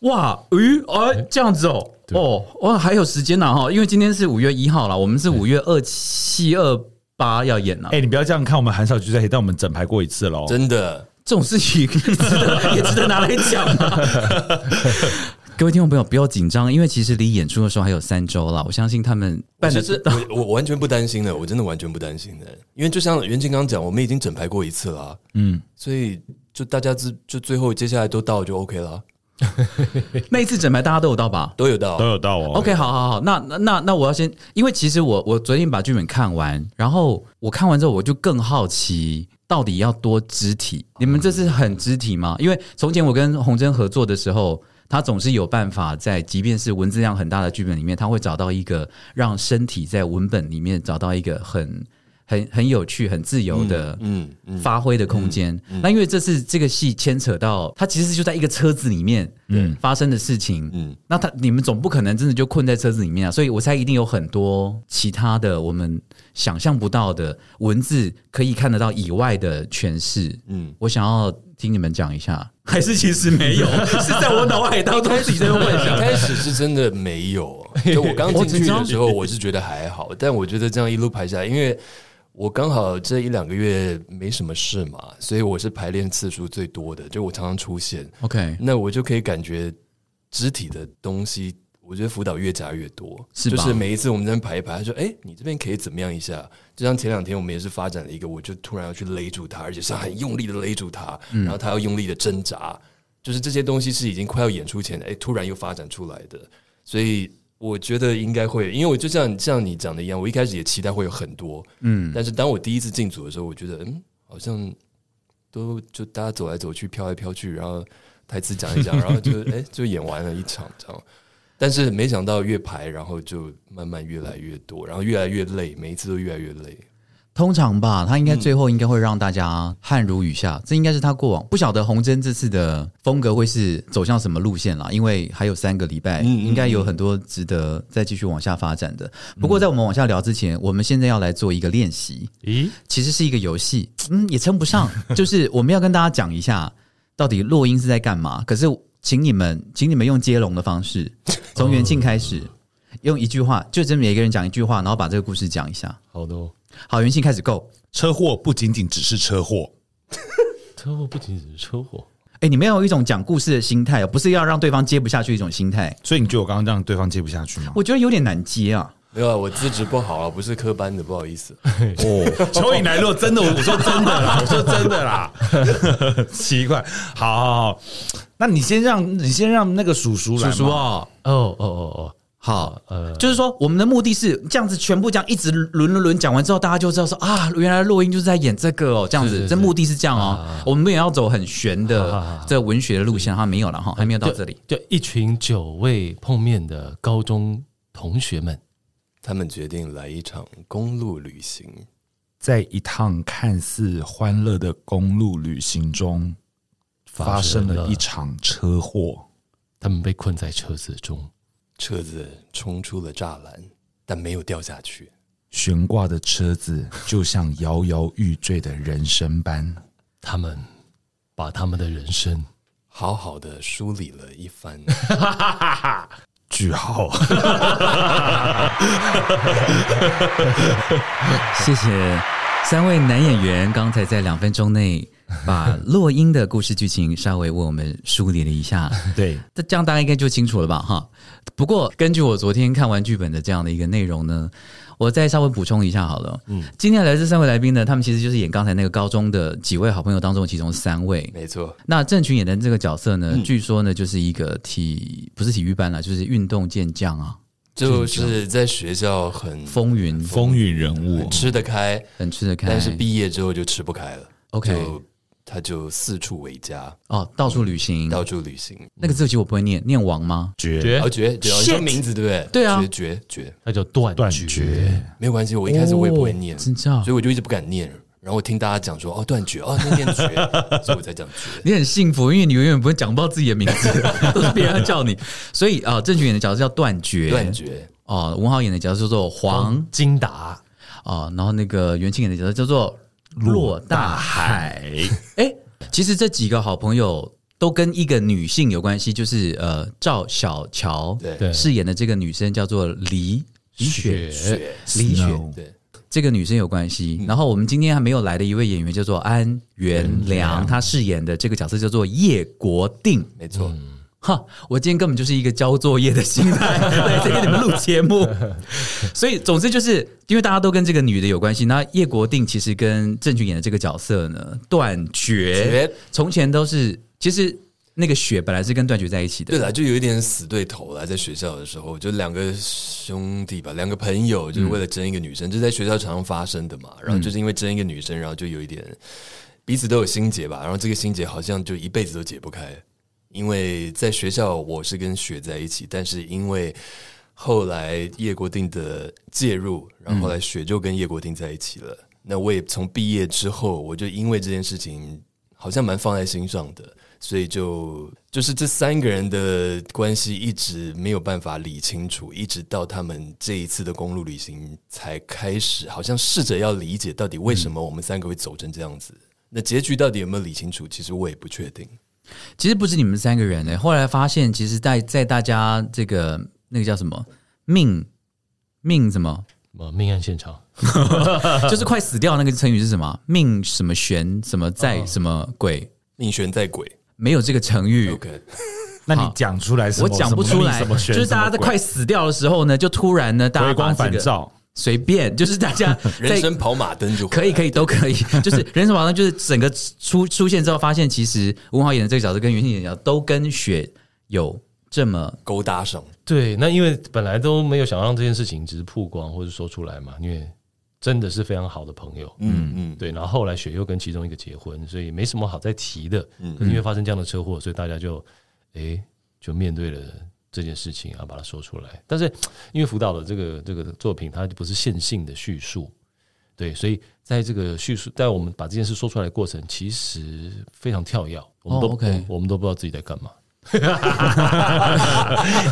哇，咦，哎，这样子哦，哦，哇，还有时间呢哈，因为今天是五月一号了，我们是五月二七二。八要演了，哎，你不要这样看，我们很少聚在一起，但我们整排过一次喽。真的，这种事情也值得，也值得拿来讲啊。各位听众朋友，不要紧张，因为其实离演出的时候还有三周了。我相信他们办的是，我我完全不担心的，我真的完全不担心的，因为就像袁静刚讲，我们已经整排过一次了，嗯，所以就大家就就最后接下来都到就 OK 了。那一次整排大家都有到吧？都有到，都有到哦。OK，好好好，那那那我要先，因为其实我我昨天把剧本看完，然后我看完之后我就更好奇，到底要多肢体？你们这是很肢体吗？因为从前我跟洪真合作的时候，他总是有办法在即便是文字量很大的剧本里面，他会找到一个让身体在文本里面找到一个很。很很有趣、很自由的嗯发挥的空间。那因为这次这个戏牵扯到，它其实就在一个车子里面嗯发生的事情嗯。那他你们总不可能真的就困在车子里面啊，所以我猜一定有很多其他的我们想象不到的文字可以看得到以外的诠释。嗯，我想要听你们讲一下，还是其实没有，是在我脑海当中自己在幻想。一开始是真的没有，就我刚进去的时候，我是觉得还好，但我觉得这样一路排下来，因为。我刚好这一两个月没什么事嘛，所以我是排练次数最多的，就我常常出现。OK，那我就可以感觉肢体的东西，我觉得辅导越加越多，是吧？就是每一次我们在排一排，他说：“哎，你这边可以怎么样一下？”就像前两天我们也是发展了一个，我就突然要去勒住他，而且是很用力的勒住他，然后他要用力的挣扎，就是这些东西是已经快要演出前，哎，突然又发展出来的，所以。我觉得应该会，因为我就像像你讲的一样，我一开始也期待会有很多，嗯，但是当我第一次进组的时候，我觉得嗯，好像都就大家走来走去，飘来飘去，然后台词讲一讲，然后就哎就演完了一场这样，但是没想到越排，然后就慢慢越来越多，然后越来越累，每一次都越来越累。通常吧，他应该最后应该会让大家汗如雨下，嗯、这应该是他过往不晓得洪真这次的风格会是走向什么路线啦，因为还有三个礼拜，应该有很多值得再继续往下发展的。不过在我们往下聊之前，我们现在要来做一个练习，咦，其实是一个游戏，嗯，也称不上，就是我们要跟大家讲一下到底落音是在干嘛。可是请你们，请你们用接龙的方式，从元庆开始，用一句话，就真每个人讲一句话，然后把这个故事讲一下。好的。好，元信开始 Go。车祸不仅仅只是车祸，车祸不仅仅是车祸。哎、欸，你没有一种讲故事的心态哦，不是要让对方接不下去一种心态。所以你觉得我刚刚让对方接不下去吗？我觉得有点难接啊。没有啊，我资质不好啊，不是科班的，不好意思。哦，蚯蚓来，如果真的，我说真的啦，我说真的啦。奇怪，好好好，那你先让你先让那个叔叔来，叔叔哦，哦哦哦哦。好，呃，就是说，我们的目的是这样子，全部这样一直轮轮轮讲完之后，大家就知道说啊，原来录音就是在演这个哦，这样子，这目的是这样哦。我们也要走很玄的这文学的路线，哈，没有了哈，还没有到这里。就一群久未碰面的高中同学们，他们决定来一场公路旅行，在一趟看似欢乐的公路旅行中，发生了一场车祸，他们被困在车子中。车子冲出了栅栏，但没有掉下去。悬挂的车子就像摇摇欲坠的人生般，他们把他们的人生好好的梳理了一番。句号。谢谢三位男演员，刚才在两分钟内。把落英的故事剧情稍微为我们梳理了一下，对，这这样大家应该就清楚了吧？哈，不过根据我昨天看完剧本的这样的一个内容呢，我再稍微补充一下好了。嗯，今天来这三位来宾呢，他们其实就是演刚才那个高中的几位好朋友当中其中三位，没错。那郑群演的这个角色呢，据说呢就是一个体不是体育班啦，就是运动健将啊，就是在学校很风云。风云人物，吃得开，很吃得开，但是毕业之后就吃不开了。OK。他就四处为家哦，到处旅行，到处旅行。那个字其实我不会念，念王吗？绝绝绝绝，叫名字对不对？对啊，绝绝绝，那叫断断绝，没有关系。我一开始我也不会念，真的，所以我就一直不敢念。然后我听大家讲说，哦，断绝，哦，那念绝，所以我才讲绝。你很幸福，因为你永远不会讲不到自己的名字，都是别人叫你。所以啊，郑群演的角色叫断绝，断绝。哦，文豪演的角色叫做黄金达啊，然后那个袁庆演的角色叫做骆大海。哎。其实这几个好朋友都跟一个女性有关系，就是呃，赵小乔饰演的这个女生叫做李李雪，李雪，对，这个女生有关系。然后我们今天还没有来的一位演员叫做安元良，她饰演的这个角色叫做叶国定，没错。哈，我今天根本就是一个交作业的心态 来给你们录节目，所以总之就是因为大家都跟这个女的有关系。那叶国定其实跟郑群演的这个角色呢，断绝，从前都是其实那个雪本来是跟断绝在一起的，对啦，就有一点死对头啦。在学校的时候，就两个兄弟吧，两个朋友，就是为了争一个女生，就在学校常常发生的嘛。然后就是因为争一个女生，然后就有一点彼此都有心结吧。然后这个心结好像就一辈子都解不开。因为在学校我是跟雪在一起，但是因为后来叶国定的介入，然后后来雪就跟叶国定在一起了。嗯、那我也从毕业之后，我就因为这件事情好像蛮放在心上的，所以就就是这三个人的关系一直没有办法理清楚，一直到他们这一次的公路旅行才开始，好像试着要理解到底为什么我们三个会走成这样子。嗯、那结局到底有没有理清楚？其实我也不确定。其实不止你们三个人呢、欸，后来发现，其实在，在在大家这个那个叫什么命命什么命案现场，就是快死掉那个成语是什么？命什么悬什么在什么鬼？命悬在鬼，没有这个成语。Okay. 那你讲出来什么？我讲不出来。就是大家在快死掉的时候呢，就突然呢，大家把这个。随便，就是大家 人生跑马灯就可以，可以都可以，就是人生跑马灯，就是整个出出现之后，发现其实文豪演的这个角色跟元庆演的角色都跟雪有这么勾搭上。对，那因为本来都没有想让这件事情只是曝光或者说出来嘛，因为真的是非常好的朋友，嗯嗯，对。然后后来雪又跟其中一个结婚，所以没什么好再提的。嗯，因为发生这样的车祸，所以大家就哎就面对了。这件事情啊，把它说出来。但是因为辅导的这个这个作品，它就不是线性的叙述，对，所以在这个叙述，在我们把这件事说出来的过程，其实非常跳跃，我们都、哦 okay、我，我们都不知道自己在干嘛，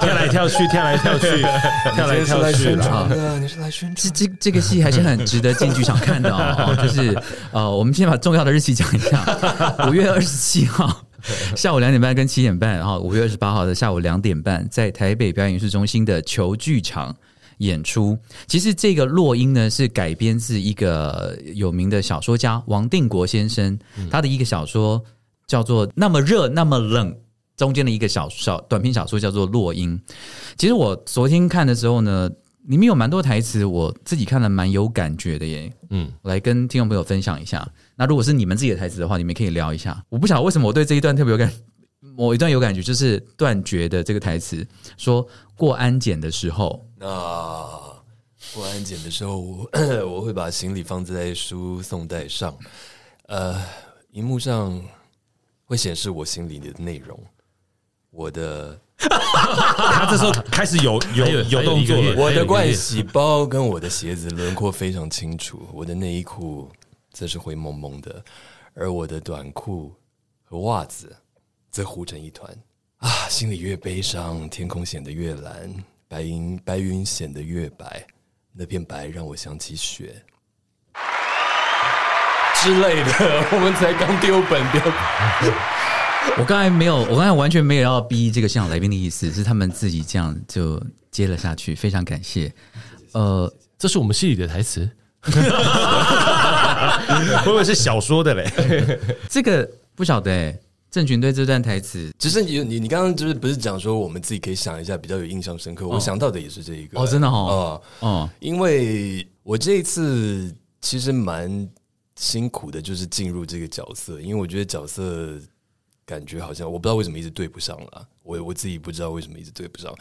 跳来跳去，跳来跳去，跳来跳去啊！你是来宣传？这这这个戏还是很值得进剧场看的哦。就是呃，我们先把重要的日期讲一下：五月二十七号 下午两点半跟七点半，然后五月二十八号的下午两点半，在台北表演艺术中心的球剧场。演出其实这个落英呢是改编自一个有名的小说家王定国先生他的一个小说叫做《那么热那么冷》中间的一个小小短篇小说叫做《落英》。其实我昨天看的时候呢，里面有蛮多台词，我自己看了蛮有感觉的耶。嗯，我来跟听众朋友分享一下。那如果是你们自己的台词的话，你们可以聊一下。我不晓得为什么我对这一段特别有感，某一段有感觉，就是断绝的这个台词，说过安检的时候。那，过安检的时候，我 我会把行李放在输送带上，呃，荧幕上会显示我行李里的内容。我的，他这时候开始有有有，有动作了。我的盥洗包跟我的鞋子轮廓非常清楚，我的内衣裤则是灰蒙蒙的，而我的短裤和袜子则糊成一团。啊，心里越悲伤，天空显得越蓝。白云，白云显得越白，那片白让我想起雪之类的。我们才刚丢本，丢我刚才没有，我刚才完全没有要逼这个现场来宾的意思，是他们自己这样就接了下去，非常感谢。呃，这是我们戏里的台词，会不会是小说的嘞？这个不晓得哎。郑群对这段台词，只是你你你刚刚就是不是讲说我们自己可以想一下比较有印象深刻？我想到的也是这一个哦，真的哦哦哦，因为我这一次其实蛮辛苦的，就是进入这个角色，因为我觉得角色感觉好像我不知道为什么一直对不上了，我我自己不知道为什么一直对不上，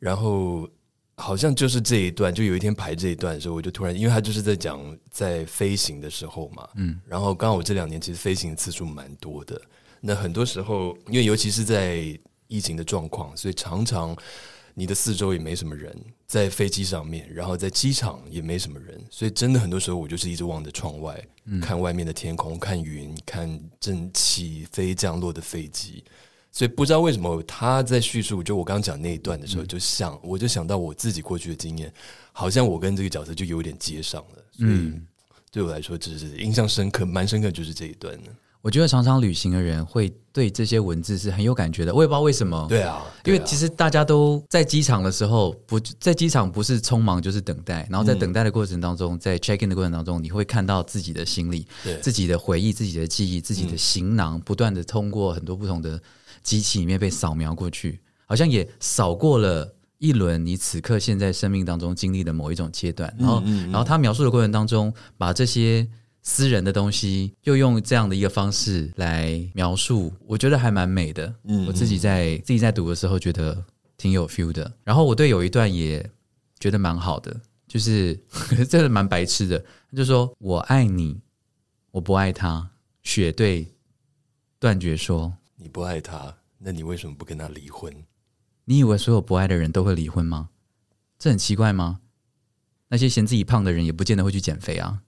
然后好像就是这一段，就有一天排这一段的时候，我就突然，因为他就是在讲在飞行的时候嘛，嗯，然后刚好我这两年其实飞行次数蛮多的。那很多时候，因为尤其是在疫情的状况，所以常常你的四周也没什么人，在飞机上面，然后在机场也没什么人，所以真的很多时候我就是一直望着窗外，嗯、看外面的天空，看云，看正起飞降落的飞机。所以不知道为什么他在叙述，就我刚刚讲那一段的时候，就想、嗯、我就想到我自己过去的经验，好像我跟这个角色就有点接上了。所以对我来说，就是印象深刻，蛮深刻，就是这一段的。我觉得常常旅行的人会对这些文字是很有感觉的，我也不知道为什么。对啊，因为其实大家都在机场的时候，不在机场不是匆忙就是等待，然后在等待的过程当中，在 check in 的过程当中，你会看到自己的行李、自己的回忆、自己的记忆、自己的行囊，不断的通过很多不同的机器里面被扫描过去，好像也扫过了一轮你此刻现在生命当中经历的某一种阶段。然后，然后他描述的过程当中，把这些。私人的东西，又用这样的一个方式来描述，我觉得还蛮美的。嗯，我自己在自己在读的时候，觉得挺有 feel 的。然后我对有一段也觉得蛮好的，就是 真的蛮白痴的，就说我爱你，我不爱他。雪对断绝说：“你不爱他，那你为什么不跟他离婚？你以为所有不爱的人都会离婚吗？这很奇怪吗？那些嫌自己胖的人，也不见得会去减肥啊。”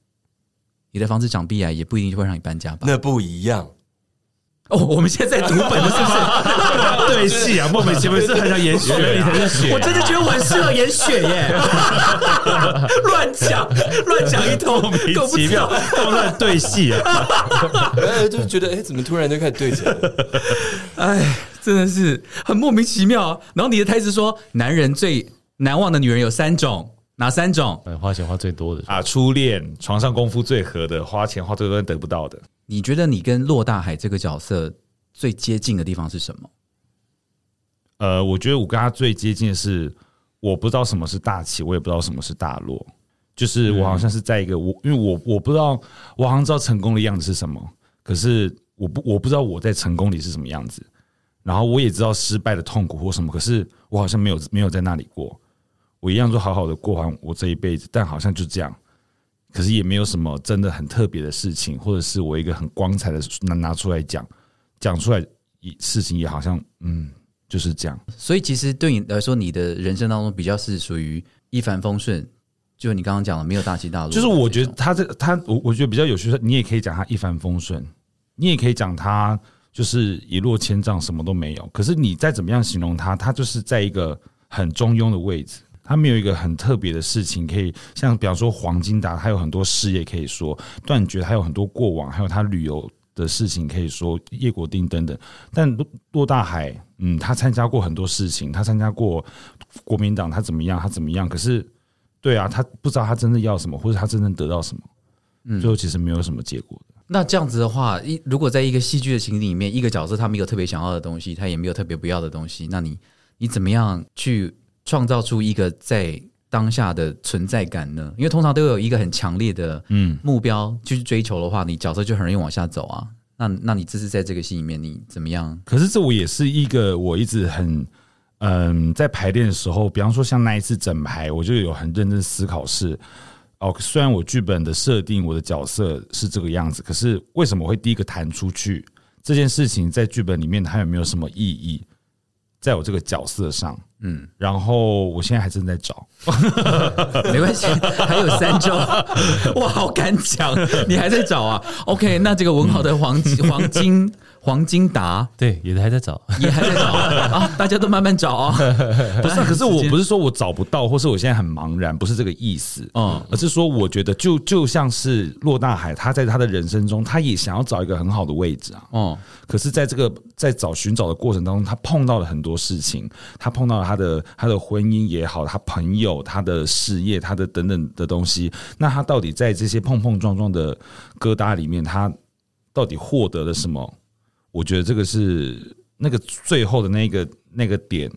你的房子长壁癌，也不一定就会让你搬家吧？那不一样哦。我们现在在读本的是不是 对戏啊？莫名其妙是很想演雪，我真的觉得我很适合演雪耶！乱讲乱讲一通，莫名其妙，乱对戏啊！哎，就是觉得哎，怎么突然就开始对起来了？哎，真的是很莫名其妙。然后你的台词说，男人最难忘的女人有三种。哪三种？花钱花最多的啊，初恋，床上功夫最合的，花钱花最多得不到的。你觉得你跟骆大海这个角色最接近的地方是什么？呃，我觉得我跟他最接近的是，我不知道什么是大起，我也不知道什么是大落。就是我好像是在一个我，因为我我不知道，我好像知道成功的样子是什么，可是我不我不知道我在成功里是什么样子。然后我也知道失败的痛苦或什么，可是我好像没有没有在那里过。我一样就好好的过完我这一辈子，但好像就这样，可是也没有什么真的很特别的事情，或者是我一个很光彩的拿拿出来讲，讲出来事情也好像嗯就是这样。所以其实对你来说，你的人生当中比较是属于一帆风顺，就你刚刚讲的没有大起大落，就是我觉得他这他我我觉得比较有趣的，你也可以讲他一帆风顺，你也可以讲他就是一落千丈，什么都没有。可是你再怎么样形容他，他就是在一个很中庸的位置，他没有一个很特别的事情可以像，比方说黄金达，他有很多事业可以说，断绝，还有很多过往，还有他旅游的事情可以说，叶国定等等。但骆大海，嗯，他参加过很多事情，他参加过国民党，他怎么样，他怎么样？可是。对啊，他不知道他真正要什么，或者他真正得到什么，嗯，最后其实没有什么结果的。那这样子的话，一如果在一个戏剧的情景里面，一个角色他没有特别想要的东西，他也没有特别不要的东西，那你你怎么样去创造出一个在当下的存在感呢？因为通常都有一个很强烈的嗯目标去追求的话，你角色就很容易往下走啊。那那你这是在这个戏里面，你怎么样？可是这我也是一个我一直很。嗯，在排练的时候，比方说像那一次整排，我就有很认真思考是哦，虽然我剧本的设定，我的角色是这个样子，可是为什么会第一个弹出去？这件事情在剧本里面它有没有什么意义？在我这个角色上，嗯，然后我现在还正在找，没关系，还有三周，哇，好敢讲，你还在找啊？OK，那这个文豪的黄金 黄金。黄金达对，也还在找，也还在找啊！大家都慢慢找啊！不是，可是我不是说我找不到，或是我现在很茫然，不是这个意思，嗯，而是说我觉得就就像是骆大海，他在他的人生中，他也想要找一个很好的位置啊，嗯，可是在这个在找寻找的过程当中，他碰到了很多事情，他碰到了他的他的婚姻也好，他朋友、他的事业、他的等等的东西，那他到底在这些碰碰撞撞的疙瘩里面，他到底获得了什么？我觉得这个是那个最后的那个那个点，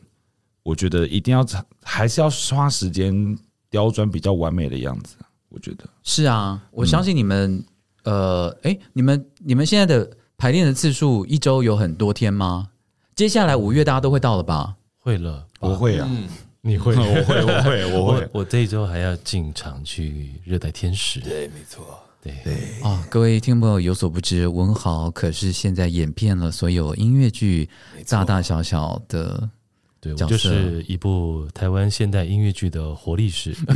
我觉得一定要还是要花时间刁钻比较完美的样子。我觉得是啊，我相信你们，嗯、呃，哎，你们你们现在的排练的次数一周有很多天吗？接下来五月大家都会到了吧？会了，我会啊，嗯、你 会，我会，我会，我会，我，我这一周还要进场去热带天使，对，没错。对对啊，各位听众朋友有所不知，文豪可是现在演遍了所有音乐剧大大小小的对，就是一部台湾现代音乐剧的活历史。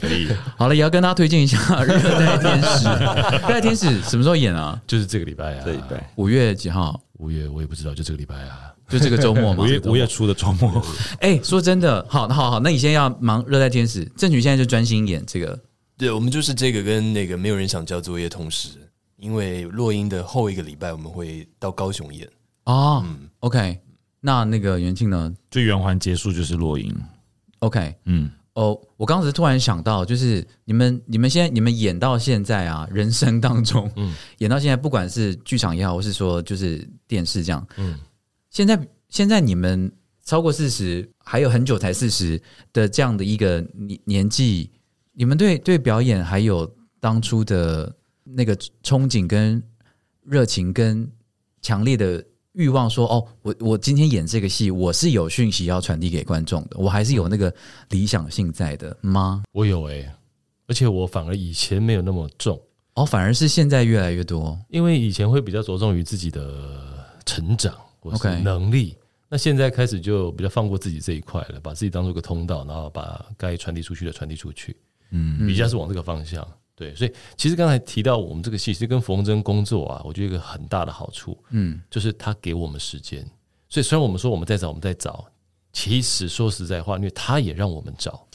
可以，好了，也要跟大家推荐一下《热带天使》。《热带天使》什么时候演啊？就是这个礼拜啊，这礼拜五月几号？五月我也不知道，就这个礼拜啊，就这个周末嘛。五月五月初的周末。哎，说真的，好，好好，那你现在要忙《热带天使》，正曲现在就专心演这个。对，我们就是这个跟那个没有人想交作业同时，因为落英的后一个礼拜我们会到高雄演哦。嗯，OK，那那个元庆呢？就圆环结束就是落英。OK，嗯，哦，我刚才突然想到，就是你们你们现在你们演到现在啊，人生当中，嗯，演到现在，不管是剧场也好，或是说就是电视这样，嗯，现在现在你们超过四十，还有很久才四十的这样的一个年年纪。你们对对表演还有当初的那个憧憬跟热情跟强烈的欲望，说哦，我我今天演这个戏，我是有讯息要传递给观众的，我还是有那个理想性在的吗？我有诶、欸，而且我反而以前没有那么重哦，反而是现在越来越多，因为以前会比较着重于自己的成长或是能力，Okay. 那现在开始就比较放过自己这一块了，把自己当做个通道，然后把该传递出去的传递出去。嗯，比较是往这个方向，对，所以其实刚才提到我们这个戏，其实跟冯真工作啊，我觉得一个很大的好处，嗯，就是他给我们时间。所以虽然我们说我们在找，我们在找，其实说实在话，因为他也让我们找，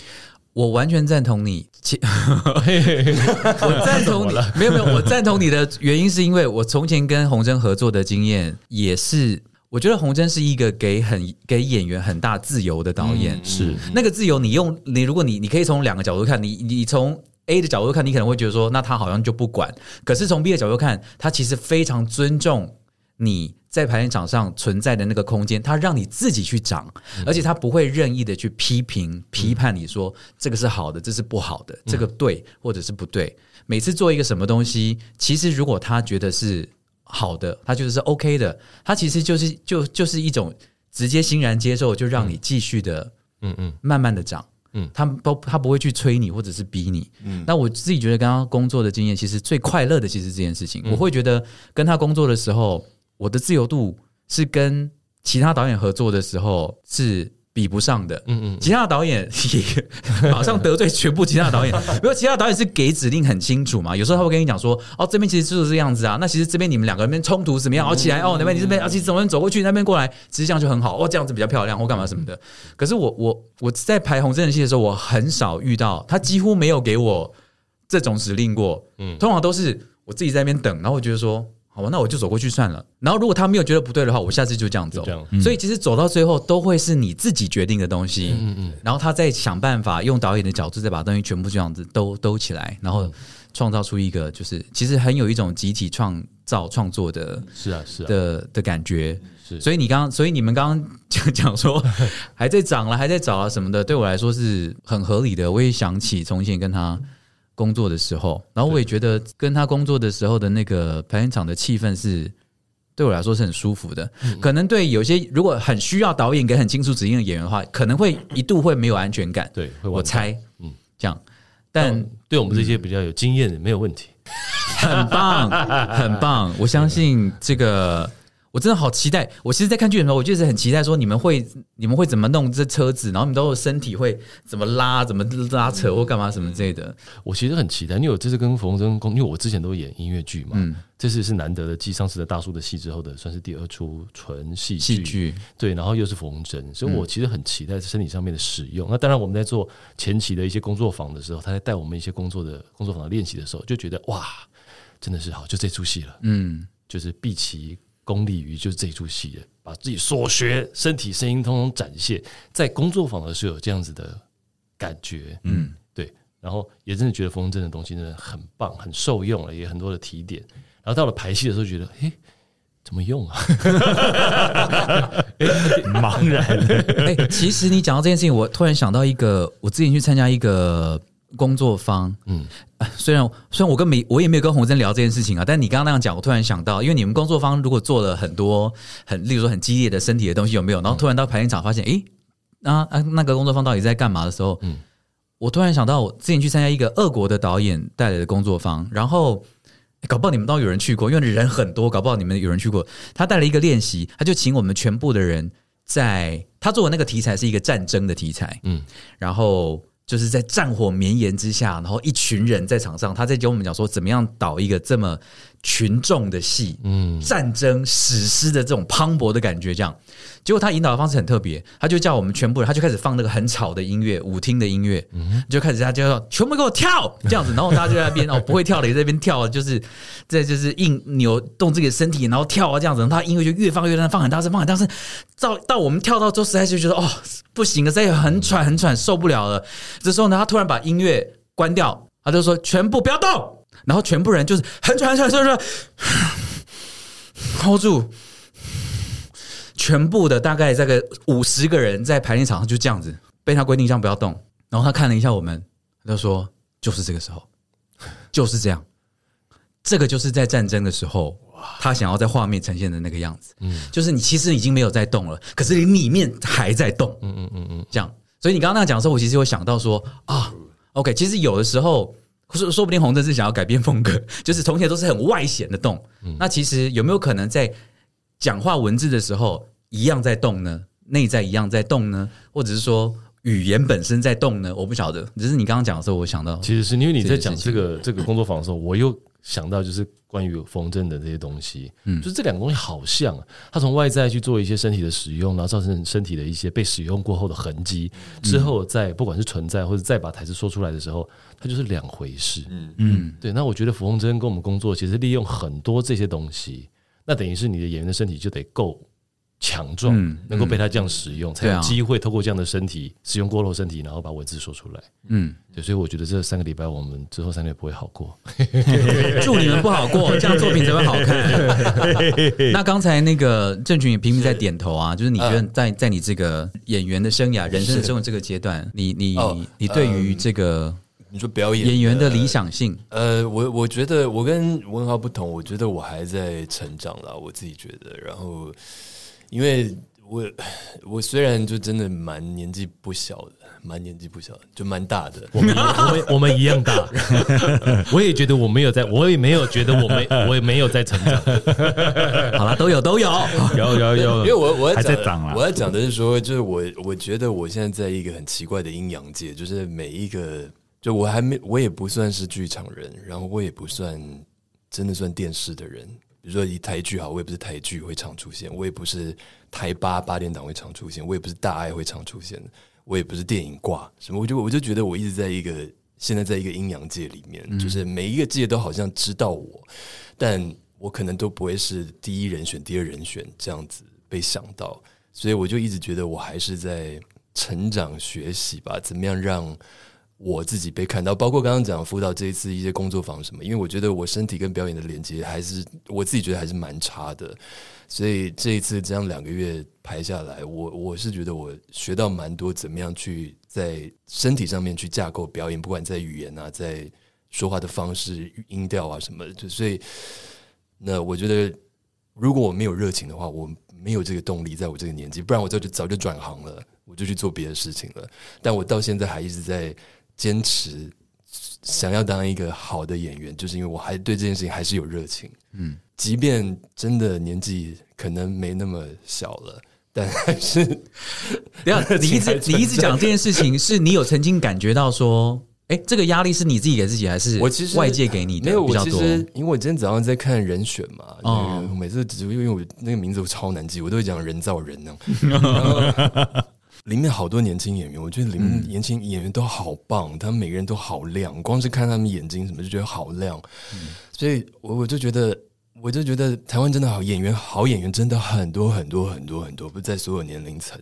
我完全赞同你。其 我赞同你，没有没有，我赞同你的原因是因为我从前跟洪真合作的经验也是。我觉得洪真是一个给很给演员很大自由的导演，是那个自由。你用你，如果你你可以从两个角度看，你你从 A 的角度看，你可能会觉得说，那他好像就不管。可是从 B 的角度看，他其实非常尊重你在排练场上存在的那个空间，他让你自己去长，而且他不会任意的去批评批判你说这个是好的，这是不好的，这个对或者是不对。每次做一个什么东西，其实如果他觉得是。好的，他就是是 OK 的，他其实就是就就是一种直接欣然接受，就让你继续的，嗯嗯，慢慢的长，嗯，他不他不会去催你或者是逼你，嗯，那我自己觉得刚刚工作的经验，其实最快乐的其实这件事情，嗯，我会觉得跟他工作的时候，我的自由度是跟其他导演合作的时候是。比不上的。嗯嗯，其他的导演也马上得罪全部其他的导演，因为其他导演是给指令很清楚嘛。有时候他会跟你讲说：“哦，这边其实就是这样子啊。”那其实这边你们两个人冲突怎么样？哦，起来哦，那边你这边啊，其实怎么走过去，那边过来，其实这样就很好。哦，这样子比较漂亮，或干嘛什么的。可是我我我在排红真人戏的时候，我很少遇到他，几乎没有给我这种指令过。嗯，通常都是我自己在那边等，然后我觉得说。好，那我就走过去算了。然后如果他没有觉得不对的话，我下次就这样走。所以其实走到最后都会是你自己决定的东西。嗯嗯。然后他再想办法用导演的角度再把东西全部这样子兜兜起来，然后创造出一个就是其实很有一种集体创造创作的，是啊是啊的的感觉。是。所以你刚刚，所以你们刚刚讲 讲说还在涨了，还在找啊什么的，对我来说是很合理的。我也想起从前跟他。工作的时候，然后我也觉得跟他工作的时候的那个排练场的气氛是对我来说是很舒服的。可能对有些如果很需要导演给很清楚指令的演员的话，可能会一度会没有安全感。对，我猜，嗯，这样。但对我们这些比较有经验的没有问题，很棒，很棒。我相信这个。我真的好期待！我其实，在看剧的时候，我就是很期待说，你们会你们会怎么弄这车子，然后你们都有身体会怎么拉、怎么拉扯或干嘛什么之类的。我其实很期待，因为我这次跟冯真工，因为我之前都演音乐剧嘛，嗯，这次是难得的继上次的大叔的戏之后的，算是第二出纯戏戏剧，对，然后又是冯真，所以我其实很期待身体上面的使用。那当然，我们在做前期的一些工作坊的时候，他在带我们一些工作的工作坊的练习的时候，就觉得哇，真的是好，就这出戏了，嗯，就是毕其。功力于就是这出戏的，把自己所学、身体、声音通通展现，在工作坊的时候有这样子的感觉，嗯，对，然后也真的觉得冯真的东西真的很棒，很受用了，也很多的提点。然后到了排戏的时候，觉得，哎，怎么用啊？茫然。哎，其实你讲到这件事情，我突然想到一个，我之前去参加一个。工作方，嗯，虽然虽然我跟没我也没有跟洪真聊这件事情啊，但你刚刚那样讲，我突然想到，因为你们工作方如果做了很多很，例如说很激烈的身体的东西，有没有？然后突然到排练场发现，诶，啊啊，那个工作方到底在干嘛的时候，嗯，我突然想到，我之前去参加一个俄国的导演带来的工作方，然后搞不好你们都有人去过，因为人很多，搞不好你们有人去过。他带了一个练习，他就请我们全部的人在，他做的那个题材是一个战争的题材，嗯，然后。就是在战火绵延之下，然后一群人在场上，他在教我们讲说怎么样导一个这么群众的戏，嗯，战争史诗的这种磅礴的感觉，这样。结果他引导的方式很特别，他就叫我们全部人，他就开始放那个很吵的音乐，舞厅的音乐，就开始他就说全部给我跳这样子，然后大家就在那边哦，不会跳的也在那边跳，就是在就是硬扭动自己的身体，然后跳啊这样子，他音乐就越放越大，放很大声，放很大声，到到我们跳到之后，实在是觉得哦不行了，再很喘很喘，受不了了。这时候呢，他突然把音乐关掉，他就说全部不要动，然后全部人就是很喘很喘，所以说 hold 住。全部的大概这个五十个人在排练场上就这样子被他规定这样不要动，然后他看了一下我们，他就说就是这个时候，就是这样，这个就是在战争的时候，他想要在画面呈现的那个样子，嗯，就是你其实已经没有在动了，可是你里面还在动，嗯嗯嗯嗯，这样，所以你刚刚那样讲的时候，我其实会想到说啊，OK，其实有的时候说说不定洪真是想要改变风格，就是从前都是很外显的动，那其实有没有可能在讲话文字的时候？一样在动呢，内在一样在动呢，或者是说语言本身在动呢？我不晓得，只是你刚刚讲的时候，我想到，其实是因为你在讲这个这个工作坊的时候，我又想到就是关于冯真的这些东西，嗯，就是这两个东西好像，啊，他从外在去做一些身体的使用，然后造成身体的一些被使用过后的痕迹，之后再不管是存在或者再把台词说出来的时候，它就是两回事，嗯。嗯，对。那我觉得冯真跟我们工作，其实利用很多这些东西，那等于是你的演员的身体就得够。强壮，能够被他这样使用，才有机会透过这样的身体使用过后身体，然后把文字说出来。嗯，对，所以我觉得这三个礼拜我们之后三个月不会好过。祝你们不好过，这样作品才会好看。那刚才那个郑群也频频在点头啊，就是你觉得在在你这个演员的生涯、人生的生活这个阶段，你你你对于这个你说表演演员的理想性，呃，我我觉得我跟文豪不同，我觉得我还在成长啦，我自己觉得，然后。因为我我虽然就真的蛮年纪不小的，蛮年纪不小的，就蛮大的。我们我们我们一样大。我也觉得我没有在，我也没有觉得我没我也没有在成长。好了，都有都有有 有有，因为我我还在长啊。我要讲的是说，就是我我觉得我现在在一个很奇怪的阴阳界，就是每一个，就我还没我也不算是剧场人，然后我也不算真的算电视的人。比如说以台剧好，我也不是台剧会常出现，我也不是台八八点档会常出现，我也不是大爱会常出现，我也不是电影挂什么，我就我就觉得我一直在一个现在在一个阴阳界里面，嗯、就是每一个界都好像知道我，但我可能都不会是第一人选、第二人选这样子被想到，所以我就一直觉得我还是在成长学习吧，怎么样让。我自己被看到，包括刚刚讲辅导这一次一些工作坊什么，因为我觉得我身体跟表演的连接还是我自己觉得还是蛮差的，所以这一次这样两个月排下来，我我是觉得我学到蛮多，怎么样去在身体上面去架构表演，不管在语言啊，在说话的方式、音调啊什么的，就所以那我觉得如果我没有热情的话，我没有这个动力，在我这个年纪，不然我早就早就转行了，我就去做别的事情了。但我到现在还一直在。坚持想要当一个好的演员，就是因为我还对这件事情还是有热情。嗯，即便真的年纪可能没那么小了，但还是。等下，你一直你一直讲这件事情，是你有曾经感觉到说，哎、欸，这个压力是你自己给自己，还是我其实外界给你的？没有，我其实因为我今天早上在看人选嘛，哦、每次只因为我那个名字我超难记，我都会讲人造人呢。里面好多年轻演员，我觉得里面年轻演员都好棒，他们每个人都好亮，光是看他们眼睛什么就觉得好亮，嗯、所以我我就觉得，我就觉得台湾真的好演员，好演员真的很多很多很多很多，不在所有年龄层。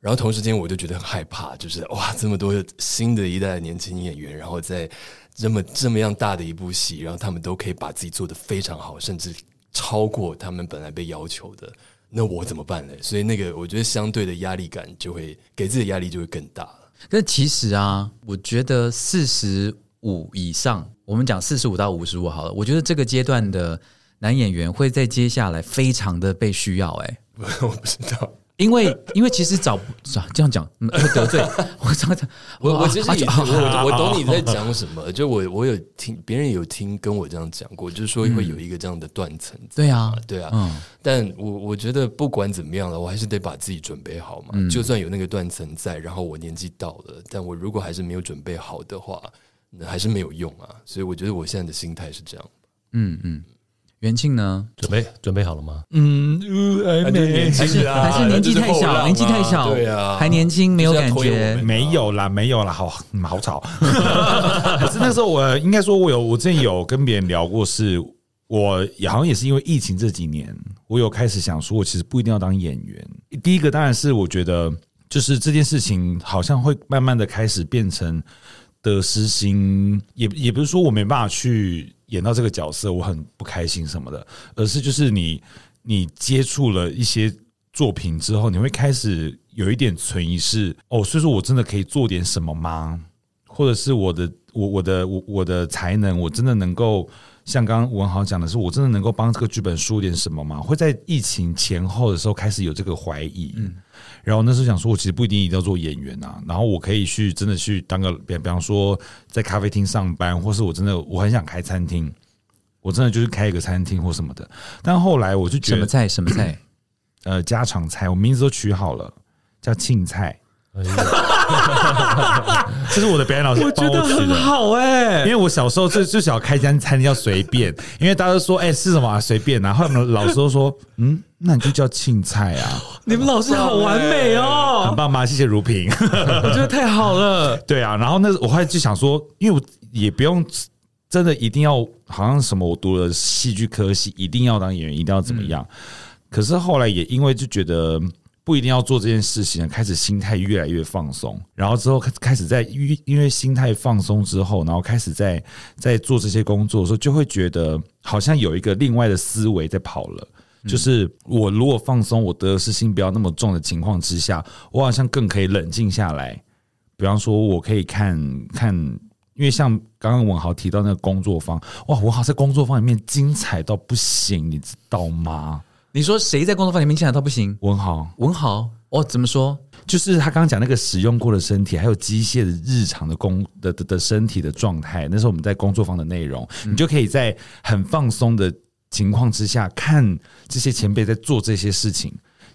然后同时间我就觉得很害怕，就是哇，这么多新的一代的年轻演员，然后在这么这么样大的一部戏，然后他们都可以把自己做得非常好，甚至超过他们本来被要求的。那我怎么办呢？所以那个，我觉得相对的压力感就会给自己的压力就会更大了。那其实啊，我觉得四十五以上，我们讲四十五到五十五好了。我觉得这个阶段的男演员会在接下来非常的被需要。哎，我不知道。因为，因为其实找这样讲会得罪我。这样讲，我我其实也我我懂你在讲什么。就我我有听别人有听跟我这样讲过，就是说会有一个这样的断层。对啊，对啊。嗯，但我我觉得不管怎么样了，我还是得把自己准备好嘛。就算有那个断层在，然后我年纪到了，但我如果还是没有准备好的话，那还是没有用啊。所以我觉得我现在的心态是这样。嗯嗯。元庆呢？准备准备好了吗？嗯，还是还是年纪太小，年纪太小，对啊，还年轻，没有感觉，没有啦，没有啦，好好吵。可是那时候我应该说，我有我之前有跟别人聊过，是我也好像也是因为疫情这几年，我有开始想说，我其实不一定要当演员。第一个当然是我觉得，就是这件事情好像会慢慢的开始变成得失心，也也不是说我没办法去。演到这个角色，我很不开心什么的，而是就是你你接触了一些作品之后，你会开始有一点存疑是哦，所以说我真的可以做点什么吗？或者是我的我我的我我的才能，我真的能够像刚刚文豪讲的是，我真的能够帮这个剧本输点什么吗？会在疫情前后的时候开始有这个怀疑。嗯然后那时候想说，我其实不一定一定要做演员啊，然后我可以去真的去当个，比比方说在咖啡厅上班，或是我真的我很想开餐厅，我真的就是开一个餐厅或什么的。但后来我就觉得什么菜什么菜，呃，家常菜，我名字都取好了，叫庆菜。这是我的表演老师，我觉得很好哎，因为我小时候就就想开间餐厅叫随便，因为大家都说哎是什么啊随便，然后我们老师都说嗯，那你就叫庆菜啊。你们老师好完美哦，很棒吗？谢谢如萍，我觉得太好了。对啊，然后那我后来就想说，因为我也不用真的一定要好像什么我读了戏剧科系，一定要当演员，一定要怎么样。可是后来也因为就觉得。不一定要做这件事情，开始心态越来越放松，然后之后开开始在因因为心态放松之后，然后开始在在做这些工作的时候，就会觉得好像有一个另外的思维在跑了。就是我如果放松，我得失心不要那么重的情况之下，我好像更可以冷静下来。比方说，我可以看看，因为像刚刚文豪提到那个工作坊，哇，文豪在工作坊里面精彩到不行，你知道吗？你说谁在工作坊里面进来到不行？文豪，文豪哦，怎么说？就是他刚刚讲那个使用过的身体，还有机械的日常的工的的的身体的状态，那是我们在工作坊的内容，你就可以在很放松的情况之下看这些前辈在做这些事情。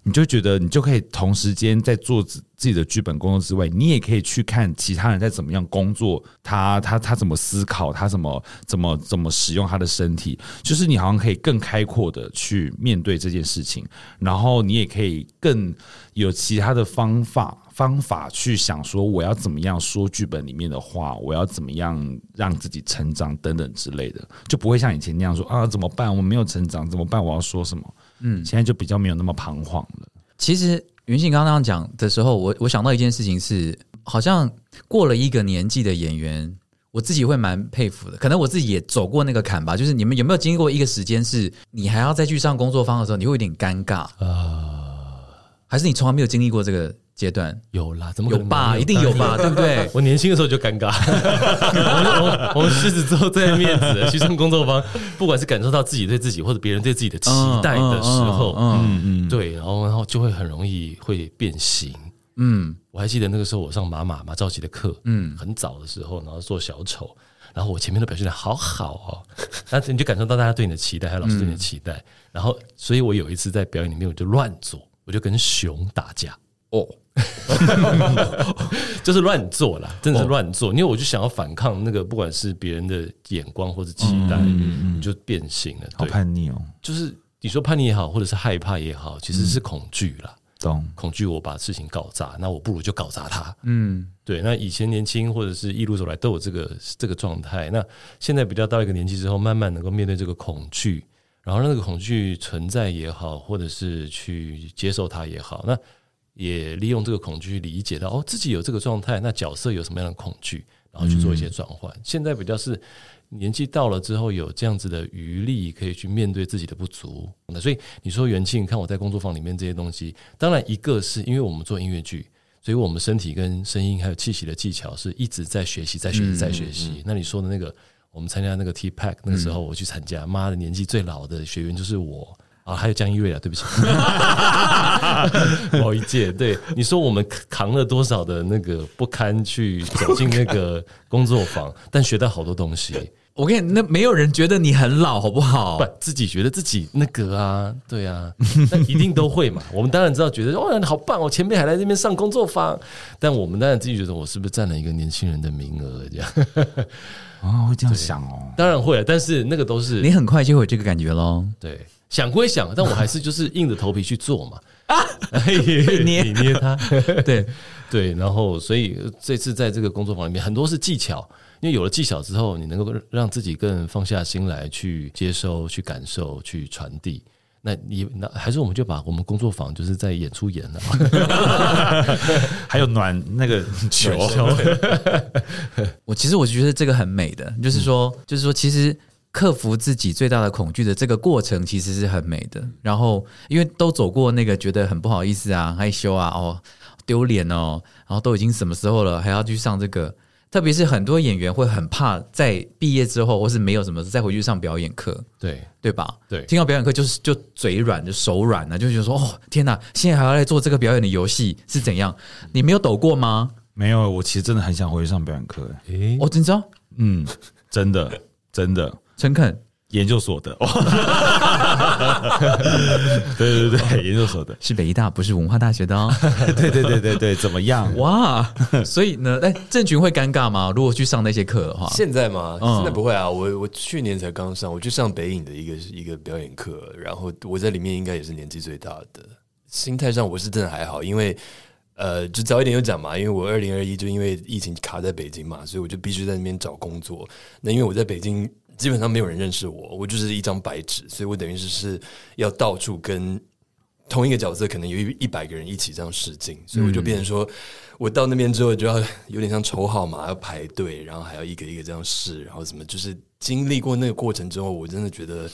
你就觉得你就可以同时间在做自自己的剧本工作之外，你也可以去看其他人在怎么样工作，他他他怎么思考，他怎么怎么怎么使用他的身体，就是你好像可以更开阔的去面对这件事情，然后你也可以更有其他的方法方法去想说我要怎么样说剧本里面的话，我要怎么样让自己成长等等之类的，就不会像以前那样说啊怎么办？我没有成长怎么办？我要说什么？嗯，现在就比较没有那么彷徨了。其实云信刚刚讲的时候，我我想到一件事情是，好像过了一个年纪的演员，我自己会蛮佩服的。可能我自己也走过那个坎吧。就是你们有没有经历过一个时间，是你还要再去上工作坊的时候，你会有点尴尬啊？还是你从来没有经历过这个？阶段有啦，怎么有吧？一定有吧，对不对？我年轻的时候就尴尬。我 我们狮子座最爱面子，去上工作坊，不管是感受到自己对自己或者别人对自己的期待的时候，嗯嗯，对，然后然后就会很容易会变形。嗯，我还记得那个时候我上马马马兆琪的课，嗯，很早的时候，然后做小丑，然后我前面都表现的好好哦，那你就感受到大家对你的期待，还有老师对你的期待，然后所以我有一次在表演里面我就乱做，我就跟熊打架哦。就是乱做啦，真的是乱做，因为我就想要反抗那个，不管是别人的眼光或者期待，你就变形了。好叛逆哦！就是你说叛逆也好，或者是害怕也好，其实是恐惧啦。懂？恐惧我把事情搞砸，那我不如就搞砸它。嗯，对。那以前年轻或者是一路走来都有这个这个状态。那现在比较到一个年纪之后，慢慢能够面对这个恐惧，然后让那个恐惧存在也好，或者是去接受它也好，那。也利用这个恐惧去理解到哦，自己有这个状态，那角色有什么样的恐惧，然后去做一些转换。嗯、现在比较是年纪到了之后，有这样子的余力可以去面对自己的不足。那所以你说元庆，看我在工作坊里面这些东西，当然一个是因为我们做音乐剧，所以我们身体跟声音还有气息的技巧是一直在学习，在学习，在学习。那你说的那个，我们参加那个 T-Pack 那个时候，我去参加，妈的，年纪最老的学员就是我。啊，还有江一瑞啊，对不起，某一届，对你说我们扛了多少的那个不堪去走进那个工作坊，但学到好多东西。我跟你，那没有人觉得你很老，好不好？不，自己觉得自己那个啊，对啊，那一定都会嘛。我们当然知道，觉得哇，你，好棒哦，前辈还来这边上工作坊，但我们当然自己觉得，我是不是占了一个年轻人的名额？这样啊，会这样想哦，当然会，但是那个都是你很快就会有这个感觉喽。对。想归想，但我还是 就是硬着头皮去做嘛。啊，捏你捏他，对对。然后，所以这次在这个工作坊里面，很多是技巧。因为有了技巧之后，你能够让自己更放下心来去接收、去感受、去传递。那你那还是我们就把我们工作坊就是在演出演了，还有暖那个球。我其实我觉得这个很美的，就是说，就是说，其实。克服自己最大的恐惧的这个过程其实是很美的。然后，因为都走过那个觉得很不好意思啊、害羞啊、哦丢脸哦，然后都已经什么时候了，还要去上这个。特别是很多演员会很怕在毕业之后，或是没有什么再回去上表演课，对对吧？对，听到表演课就是就嘴软，就手软了，就觉得说哦天哪，现在还要来做这个表演的游戏是怎样？你没有抖过吗？没有，我其实真的很想回去上表演课。诶，我真知道，嗯，真的真的。诚恳研究所的，对对对，研究所的是北艺大，不是文化大学的哦。对对对对对，怎么样？哇，所以呢，哎，郑群会尴尬吗？如果去上那些课的话，现在吗？现在不会啊。我我去年才刚上，我去上北影的一个一个表演课，然后我在里面应该也是年纪最大的。心态上我是真的还好，因为呃，就早一点有讲嘛，因为我二零二一就因为疫情卡在北京嘛，所以我就必须在那边找工作。那因为我在北京。基本上没有人认识我，我就是一张白纸，所以我等于是是要到处跟同一个角色，可能有一一百个人一起这样试镜，所以我就变成说，我到那边之后就要有点像抽号码，要排队，然后还要一个一个这样试，然后什么，就是经历过那个过程之后，我真的觉得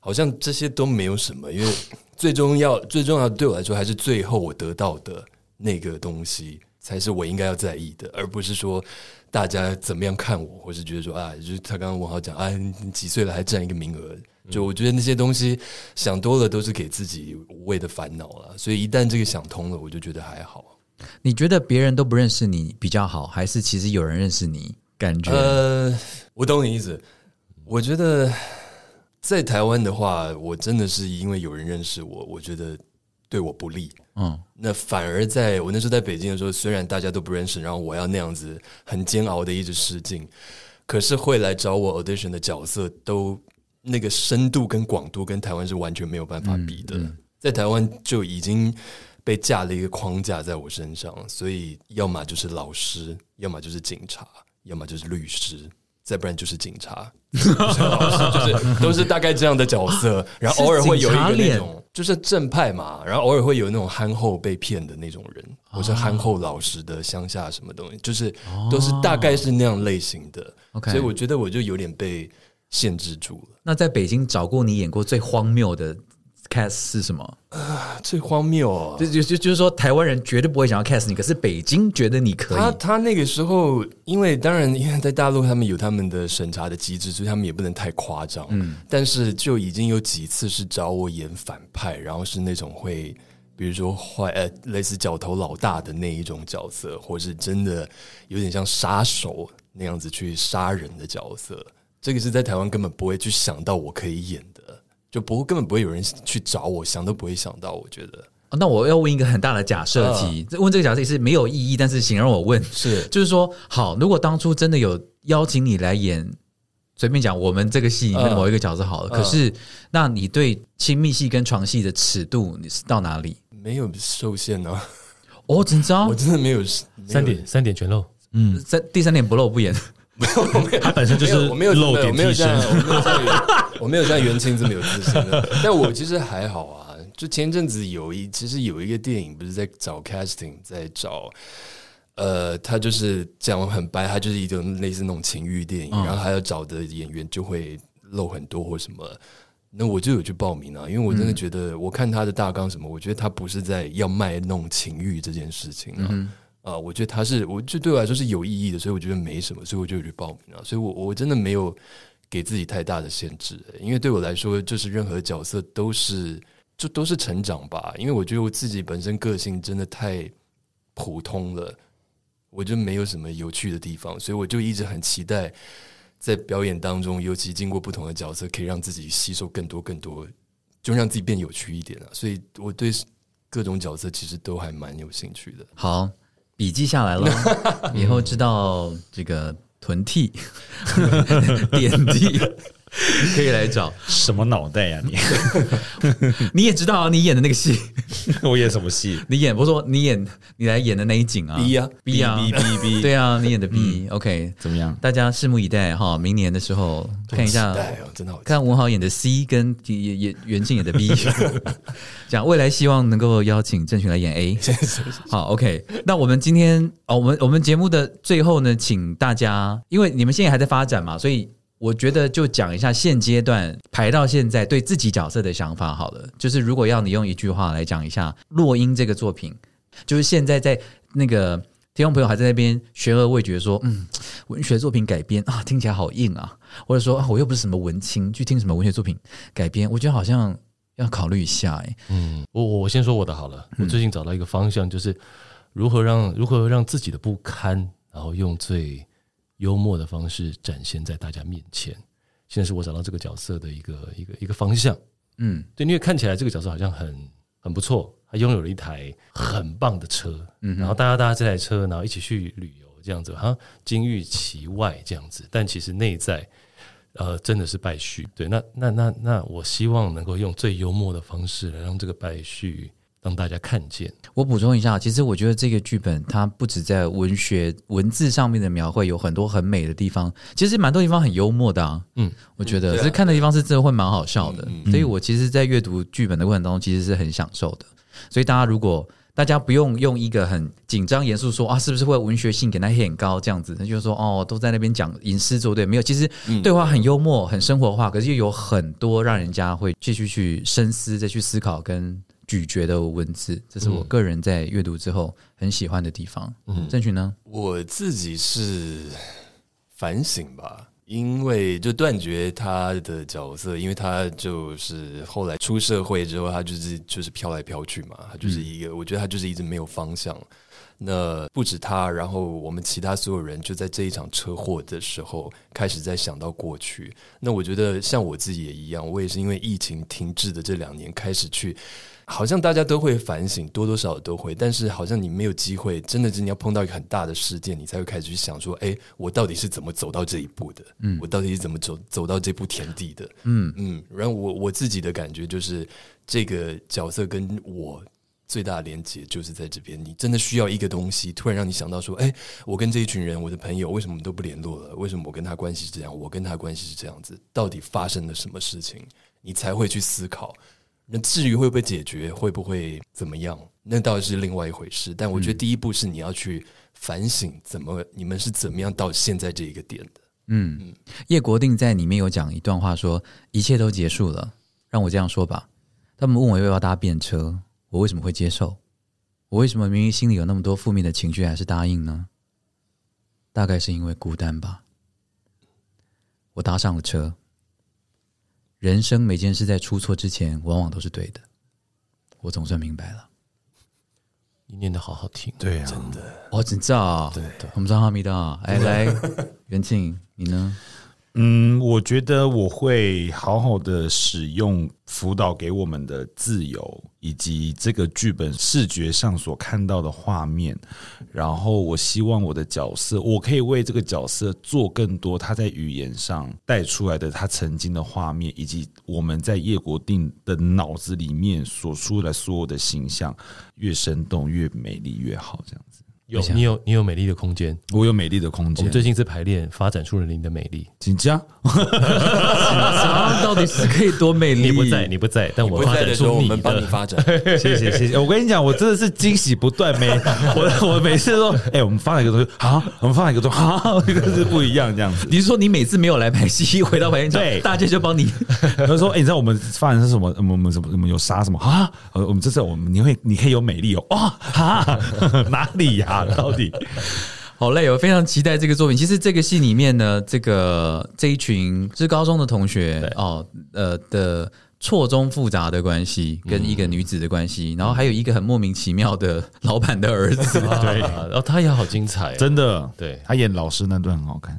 好像这些都没有什么，因为最重要、最重要对我来说，还是最后我得到的那个东西才是我应该要在意的，而不是说。大家怎么样看我，或是觉得说啊，就是他刚刚文豪讲啊，你几岁了还占一个名额，就我觉得那些东西想多了都是给自己无谓的烦恼了。所以一旦这个想通了，我就觉得还好。你觉得别人都不认识你比较好，还是其实有人认识你？感觉呃，我懂你意思。我觉得在台湾的话，我真的是因为有人认识我，我觉得对我不利。嗯，那反而在我那时候在北京的时候，虽然大家都不认识，然后我要那样子很煎熬的一直试镜，可是会来找我 audition 的角色，都那个深度跟广度跟台湾是完全没有办法比的。嗯嗯、在台湾就已经。被架了一个框架在我身上，所以要么就是老师，要么就是警察，要么就是律师，再不然就是警察，就是都是大概这样的角色。然后偶尔会有一个那种，就是正派嘛，然后偶尔会有那种憨厚被骗的那种人，或是憨厚老实的乡下什么东西，就是都是大概是那样类型的。所以我觉得我就有点被限制住了。那在北京找过你演过最荒谬的 cast 是什么？啊，最荒谬哦！就就就就是说，台湾人绝对不会想要 cast 你，可是北京觉得你可以。他他那个时候，因为当然，因为在大陆他们有他们的审查的机制，所以他们也不能太夸张。嗯，但是就已经有几次是找我演反派，然后是那种会，比如说坏呃，类似角头老大的那一种角色，或是真的有点像杀手那样子去杀人的角色。这个是在台湾根本不会去想到我可以演的。就不会根本不会有人去找我，想都不会想到。我觉得，那我要问一个很大的假设题，啊、问这个假设题是没有意义，但是请让我问，是 就是说，好，如果当初真的有邀请你来演，随便讲我们这个戏里面的某一个角色好了，啊、可是那你对亲密戏跟床戏的尺度你是到哪里？没有受限呢、啊？哦，真的，我真的没有，没有三点三点全漏，嗯，三第三点不露不演。没有，没有，他本身就是我没有漏点替身，我没有像 我没有像元庆这么有自信的。但我其实还好啊。就前阵子有一，其实有一个电影不是在找 casting，在找，呃，他就是讲很白，他就是一种类似那种情欲电影，然后还要找的演员就会露很多或什么。那我就有去报名啊，因为我真的觉得，我看他的大纲什么，我觉得他不是在要卖弄情欲这件事情啊。啊，我觉得他是，我就对我来说是有意义的，所以我觉得没什么，所以我就去报名了。所以我我真的没有给自己太大的限制，因为对我来说，就是任何角色都是就都是成长吧。因为我觉得我自己本身个性真的太普通了，我就没有什么有趣的地方，所以我就一直很期待在表演当中，尤其经过不同的角色，可以让自己吸收更多更多，就让自己变有趣一点啊。所以我对各种角色其实都还蛮有兴趣的。好。笔记下来了，以后知道这个囤替 点滴 可以来找什么脑袋呀、啊？你 你也知道你演的那个戏，我演什么戏？你演不是说你演你来演的那一景啊？B 啊，B 啊，B B B，对啊，你演的 B，OK，、嗯 okay, 怎么样？大家拭目以待哈，明年的时候看一下，真的好看文豪演的 C 跟演演袁静演的 B。讲未来希望能够邀请郑群来演 A，好 OK。那我们今天哦，我们我们节目的最后呢，请大家，因为你们现在还在发展嘛，所以我觉得就讲一下现阶段排到现在对自己角色的想法好了。就是如果要你用一句话来讲一下《落英》这个作品，就是现在在那个听众朋友还在那边悬而未决，说嗯，文学作品改编啊，听起来好硬啊，或者说啊，我又不是什么文青，去听什么文学作品改编，我觉得好像。要考虑一下哎，嗯，我我我先说我的好了。我最近找到一个方向，就是如何让如何让自己的不堪，然后用最幽默的方式展现在大家面前。现在是我找到这个角色的一个一个一个方向。嗯，对，因为看起来这个角色好像很很不错，他拥有了一台很棒的车，嗯，然后大家搭这台车，然后一起去旅游，这样子好像金玉其外这样子，但其实内在。呃，真的是败絮。对，那那那那，我希望能够用最幽默的方式来让这个败絮让大家看见。我补充一下，其实我觉得这个剧本它不止在文学文字上面的描绘有很多很美的地方，其实蛮多地方很幽默的啊。嗯，我觉得这看的地方是真的会蛮好笑的。所以我其实，在阅读剧本的过程当中，其实是很享受的。所以大家如果大家不用用一个很紧张严肃说啊，是不是会文学性给他很高这样子？他就说哦，都在那边讲吟诗作对，没有。其实对话很幽默，很生活化，可是又有很多让人家会继续去深思、再去思考跟咀嚼的文字。这是我个人在阅读之后很喜欢的地方。嗯，郑群呢？我自己是反省吧。因为就断绝他的角色，因为他就是后来出社会之后，他就是就是飘来飘去嘛，他就是一个，嗯、我觉得他就是一直没有方向。那不止他，然后我们其他所有人就在这一场车祸的时候开始在想到过去。那我觉得像我自己也一样，我也是因为疫情停滞的这两年开始去，好像大家都会反省，多多少少都会，但是好像你没有机会，真的是你要碰到一个很大的事件，你才会开始去想说，哎，我到底是怎么走到这一步的？嗯，我到底是怎么走走到这步田地的？嗯嗯。然后我我自己的感觉就是，这个角色跟我。最大的连接就是在这边，你真的需要一个东西，突然让你想到说，哎，我跟这一群人，我的朋友，为什么都不联络了？为什么我跟他关系是这样？我跟他关系是这样子，到底发生了什么事情？你才会去思考。那至于会不会解决，会不会怎么样，那倒是另外一回事。但我觉得第一步是你要去反省，怎么你们是怎么样到现在这一个点的。嗯嗯，叶国定在里面有讲一段话说，说一切都结束了，让我这样说吧。他们问我要不要搭便车。我为什么会接受？我为什么明明心里有那么多负面的情绪，还是答应呢？大概是因为孤单吧。我搭上了车。人生每件事在出错之前，往往都是对的。我总算明白了。你念的好好听，对啊，真的。哦，真的。对，我们张哈密达，哎，来，元庆，你呢？嗯，我觉得我会好好的使用辅导给我们的自由，以及这个剧本视觉上所看到的画面。然后，我希望我的角色，我可以为这个角色做更多。他在语言上带出来的他曾经的画面，以及我们在叶国定的脑子里面所出来所有的形象，越生动、越美丽越好，这样。有你有你有美丽的空间，我有美丽的空间。我们最近是排练，发展出了您的美丽。紧张，到底是可以多美丽？你不在，你不在，但我发展出你的，我们帮你发展。谢谢谢谢。我跟你讲，我真的是惊喜不断。每 我我每次都说，哎，我们发展一个东西好，我们发展一个东西好，这个是不一样这样子。你是说你每次没有来拍戏，回到排练场，大家就帮你。他说，哎，你知道我们发展是什么？我们什么？我们有啥什么啊？我们这次我们你会你可以有美丽哦。哇哈，哪里呀？到底好累，我非常期待这个作品。其实这个戏里面呢，这个这一群是高中的同学对。哦，呃的错综复杂的关系，跟一个女子的关系，嗯、然后还有一个很莫名其妙的老板的儿子，对，然 后他也好精彩，真的，对。他演老师那段很好看。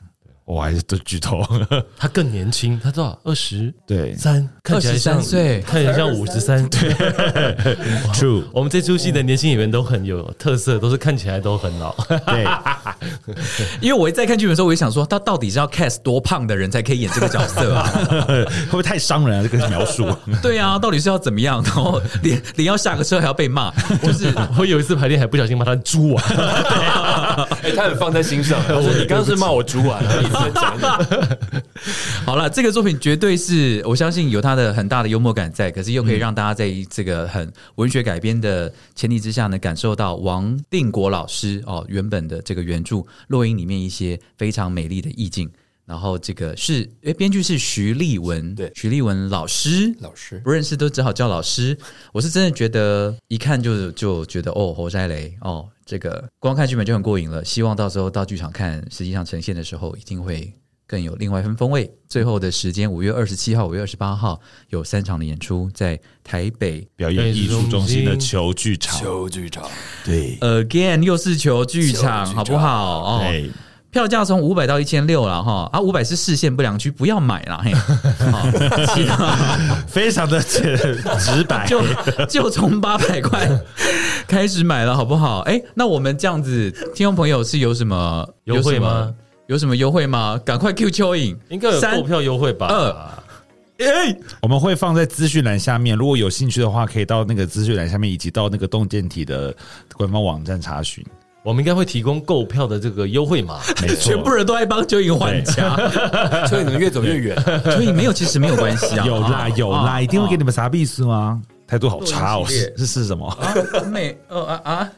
我还是都剧透，他更年轻，他多少？二十对三，看起来像岁，看起来像五十三。对，True。我们这出戏的年轻演员都很有特色，都是看起来都很老。对，因为我一在看剧本的时候，我就想说，他到底是要 cast 多胖的人才可以演这个角色啊？会不会太伤人啊？这个描述。对啊，到底是要怎么样？然后连连要下个车还要被骂，就是我有一次排练还不小心骂他猪啊。哎，他很放在心上。我说你刚刚是骂我猪啊？好了，这个作品绝对是我相信有它的很大的幽默感在，可是又可以让大家在这个很文学改编的前提之下呢，感受到王定国老师哦原本的这个原著《落英》里面一些非常美丽的意境。然后这个是诶，编剧是徐立文，对，徐立文老师，老师不认识都只好叫老师。我是真的觉得一看就就觉得哦，侯赛雷哦。这个光看剧本就很过瘾了，希望到时候到剧场看，实际上呈现的时候一定会更有另外一份风味。最后的时间，五月二十七号、五月二十八号有三场的演出，在台北表演艺术中心的球剧场。球剧场，对，Again 又是球剧场，好不好？哦。票价从五百到一千六了哈，啊，五百是视线不良区，不要买了嘿。非常的直白，就就从八百块开始买了，好不好？哎，那我们这样子，听众朋友是有什么优惠吗？有什么优惠吗？赶快 Q 蚯蚓，应该有购票优惠吧？二，哎，我们会放在资讯栏下面，如果有兴趣的话，可以到那个资讯栏下面，以及到那个动见体的官方网站查询。我们应该会提供购票的这个优惠码，没错，全部人都爱帮蚯蚓还价，所以你们越走越远。蚯蚓没有，其实没有关系啊，有啦有啦，一定会给你们啥币是吗？态度好差哦，是是什么？美哦啊啊，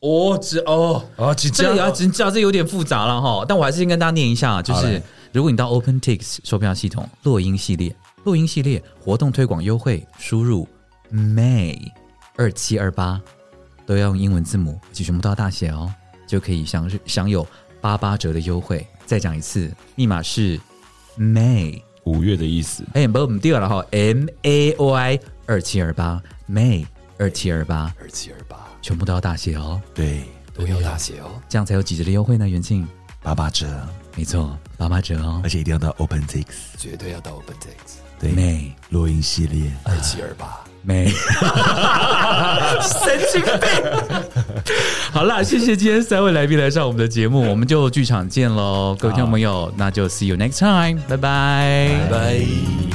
哦这哦。哦，这个要真这有点复杂了哈，但我还是先跟大家念一下，就是如果你到 OpenTix 售票系统落英系列落英系列活动推广优惠，输入 May 二七二八。都要用英文字母，且全部都要大写哦，就可以享享有八八折的优惠。再讲一次，密码是 May，五月的意思。哎，不，我们第二了哈，M A Y 二七二八，May 二七二八，二七二八，全部都要大写哦，对，都要大写哦，这样才有几折的优惠呢？元庆，八八折，没错，八八折哦，而且一定要到 OpenTix，绝对要到 OpenTix，对，May。录音系列。二七二八。没，神经病。好了，谢谢今天三位来宾来上我们的节目，我们就剧场见喽，各位听众朋友，那就 see you next time，拜拜，拜拜。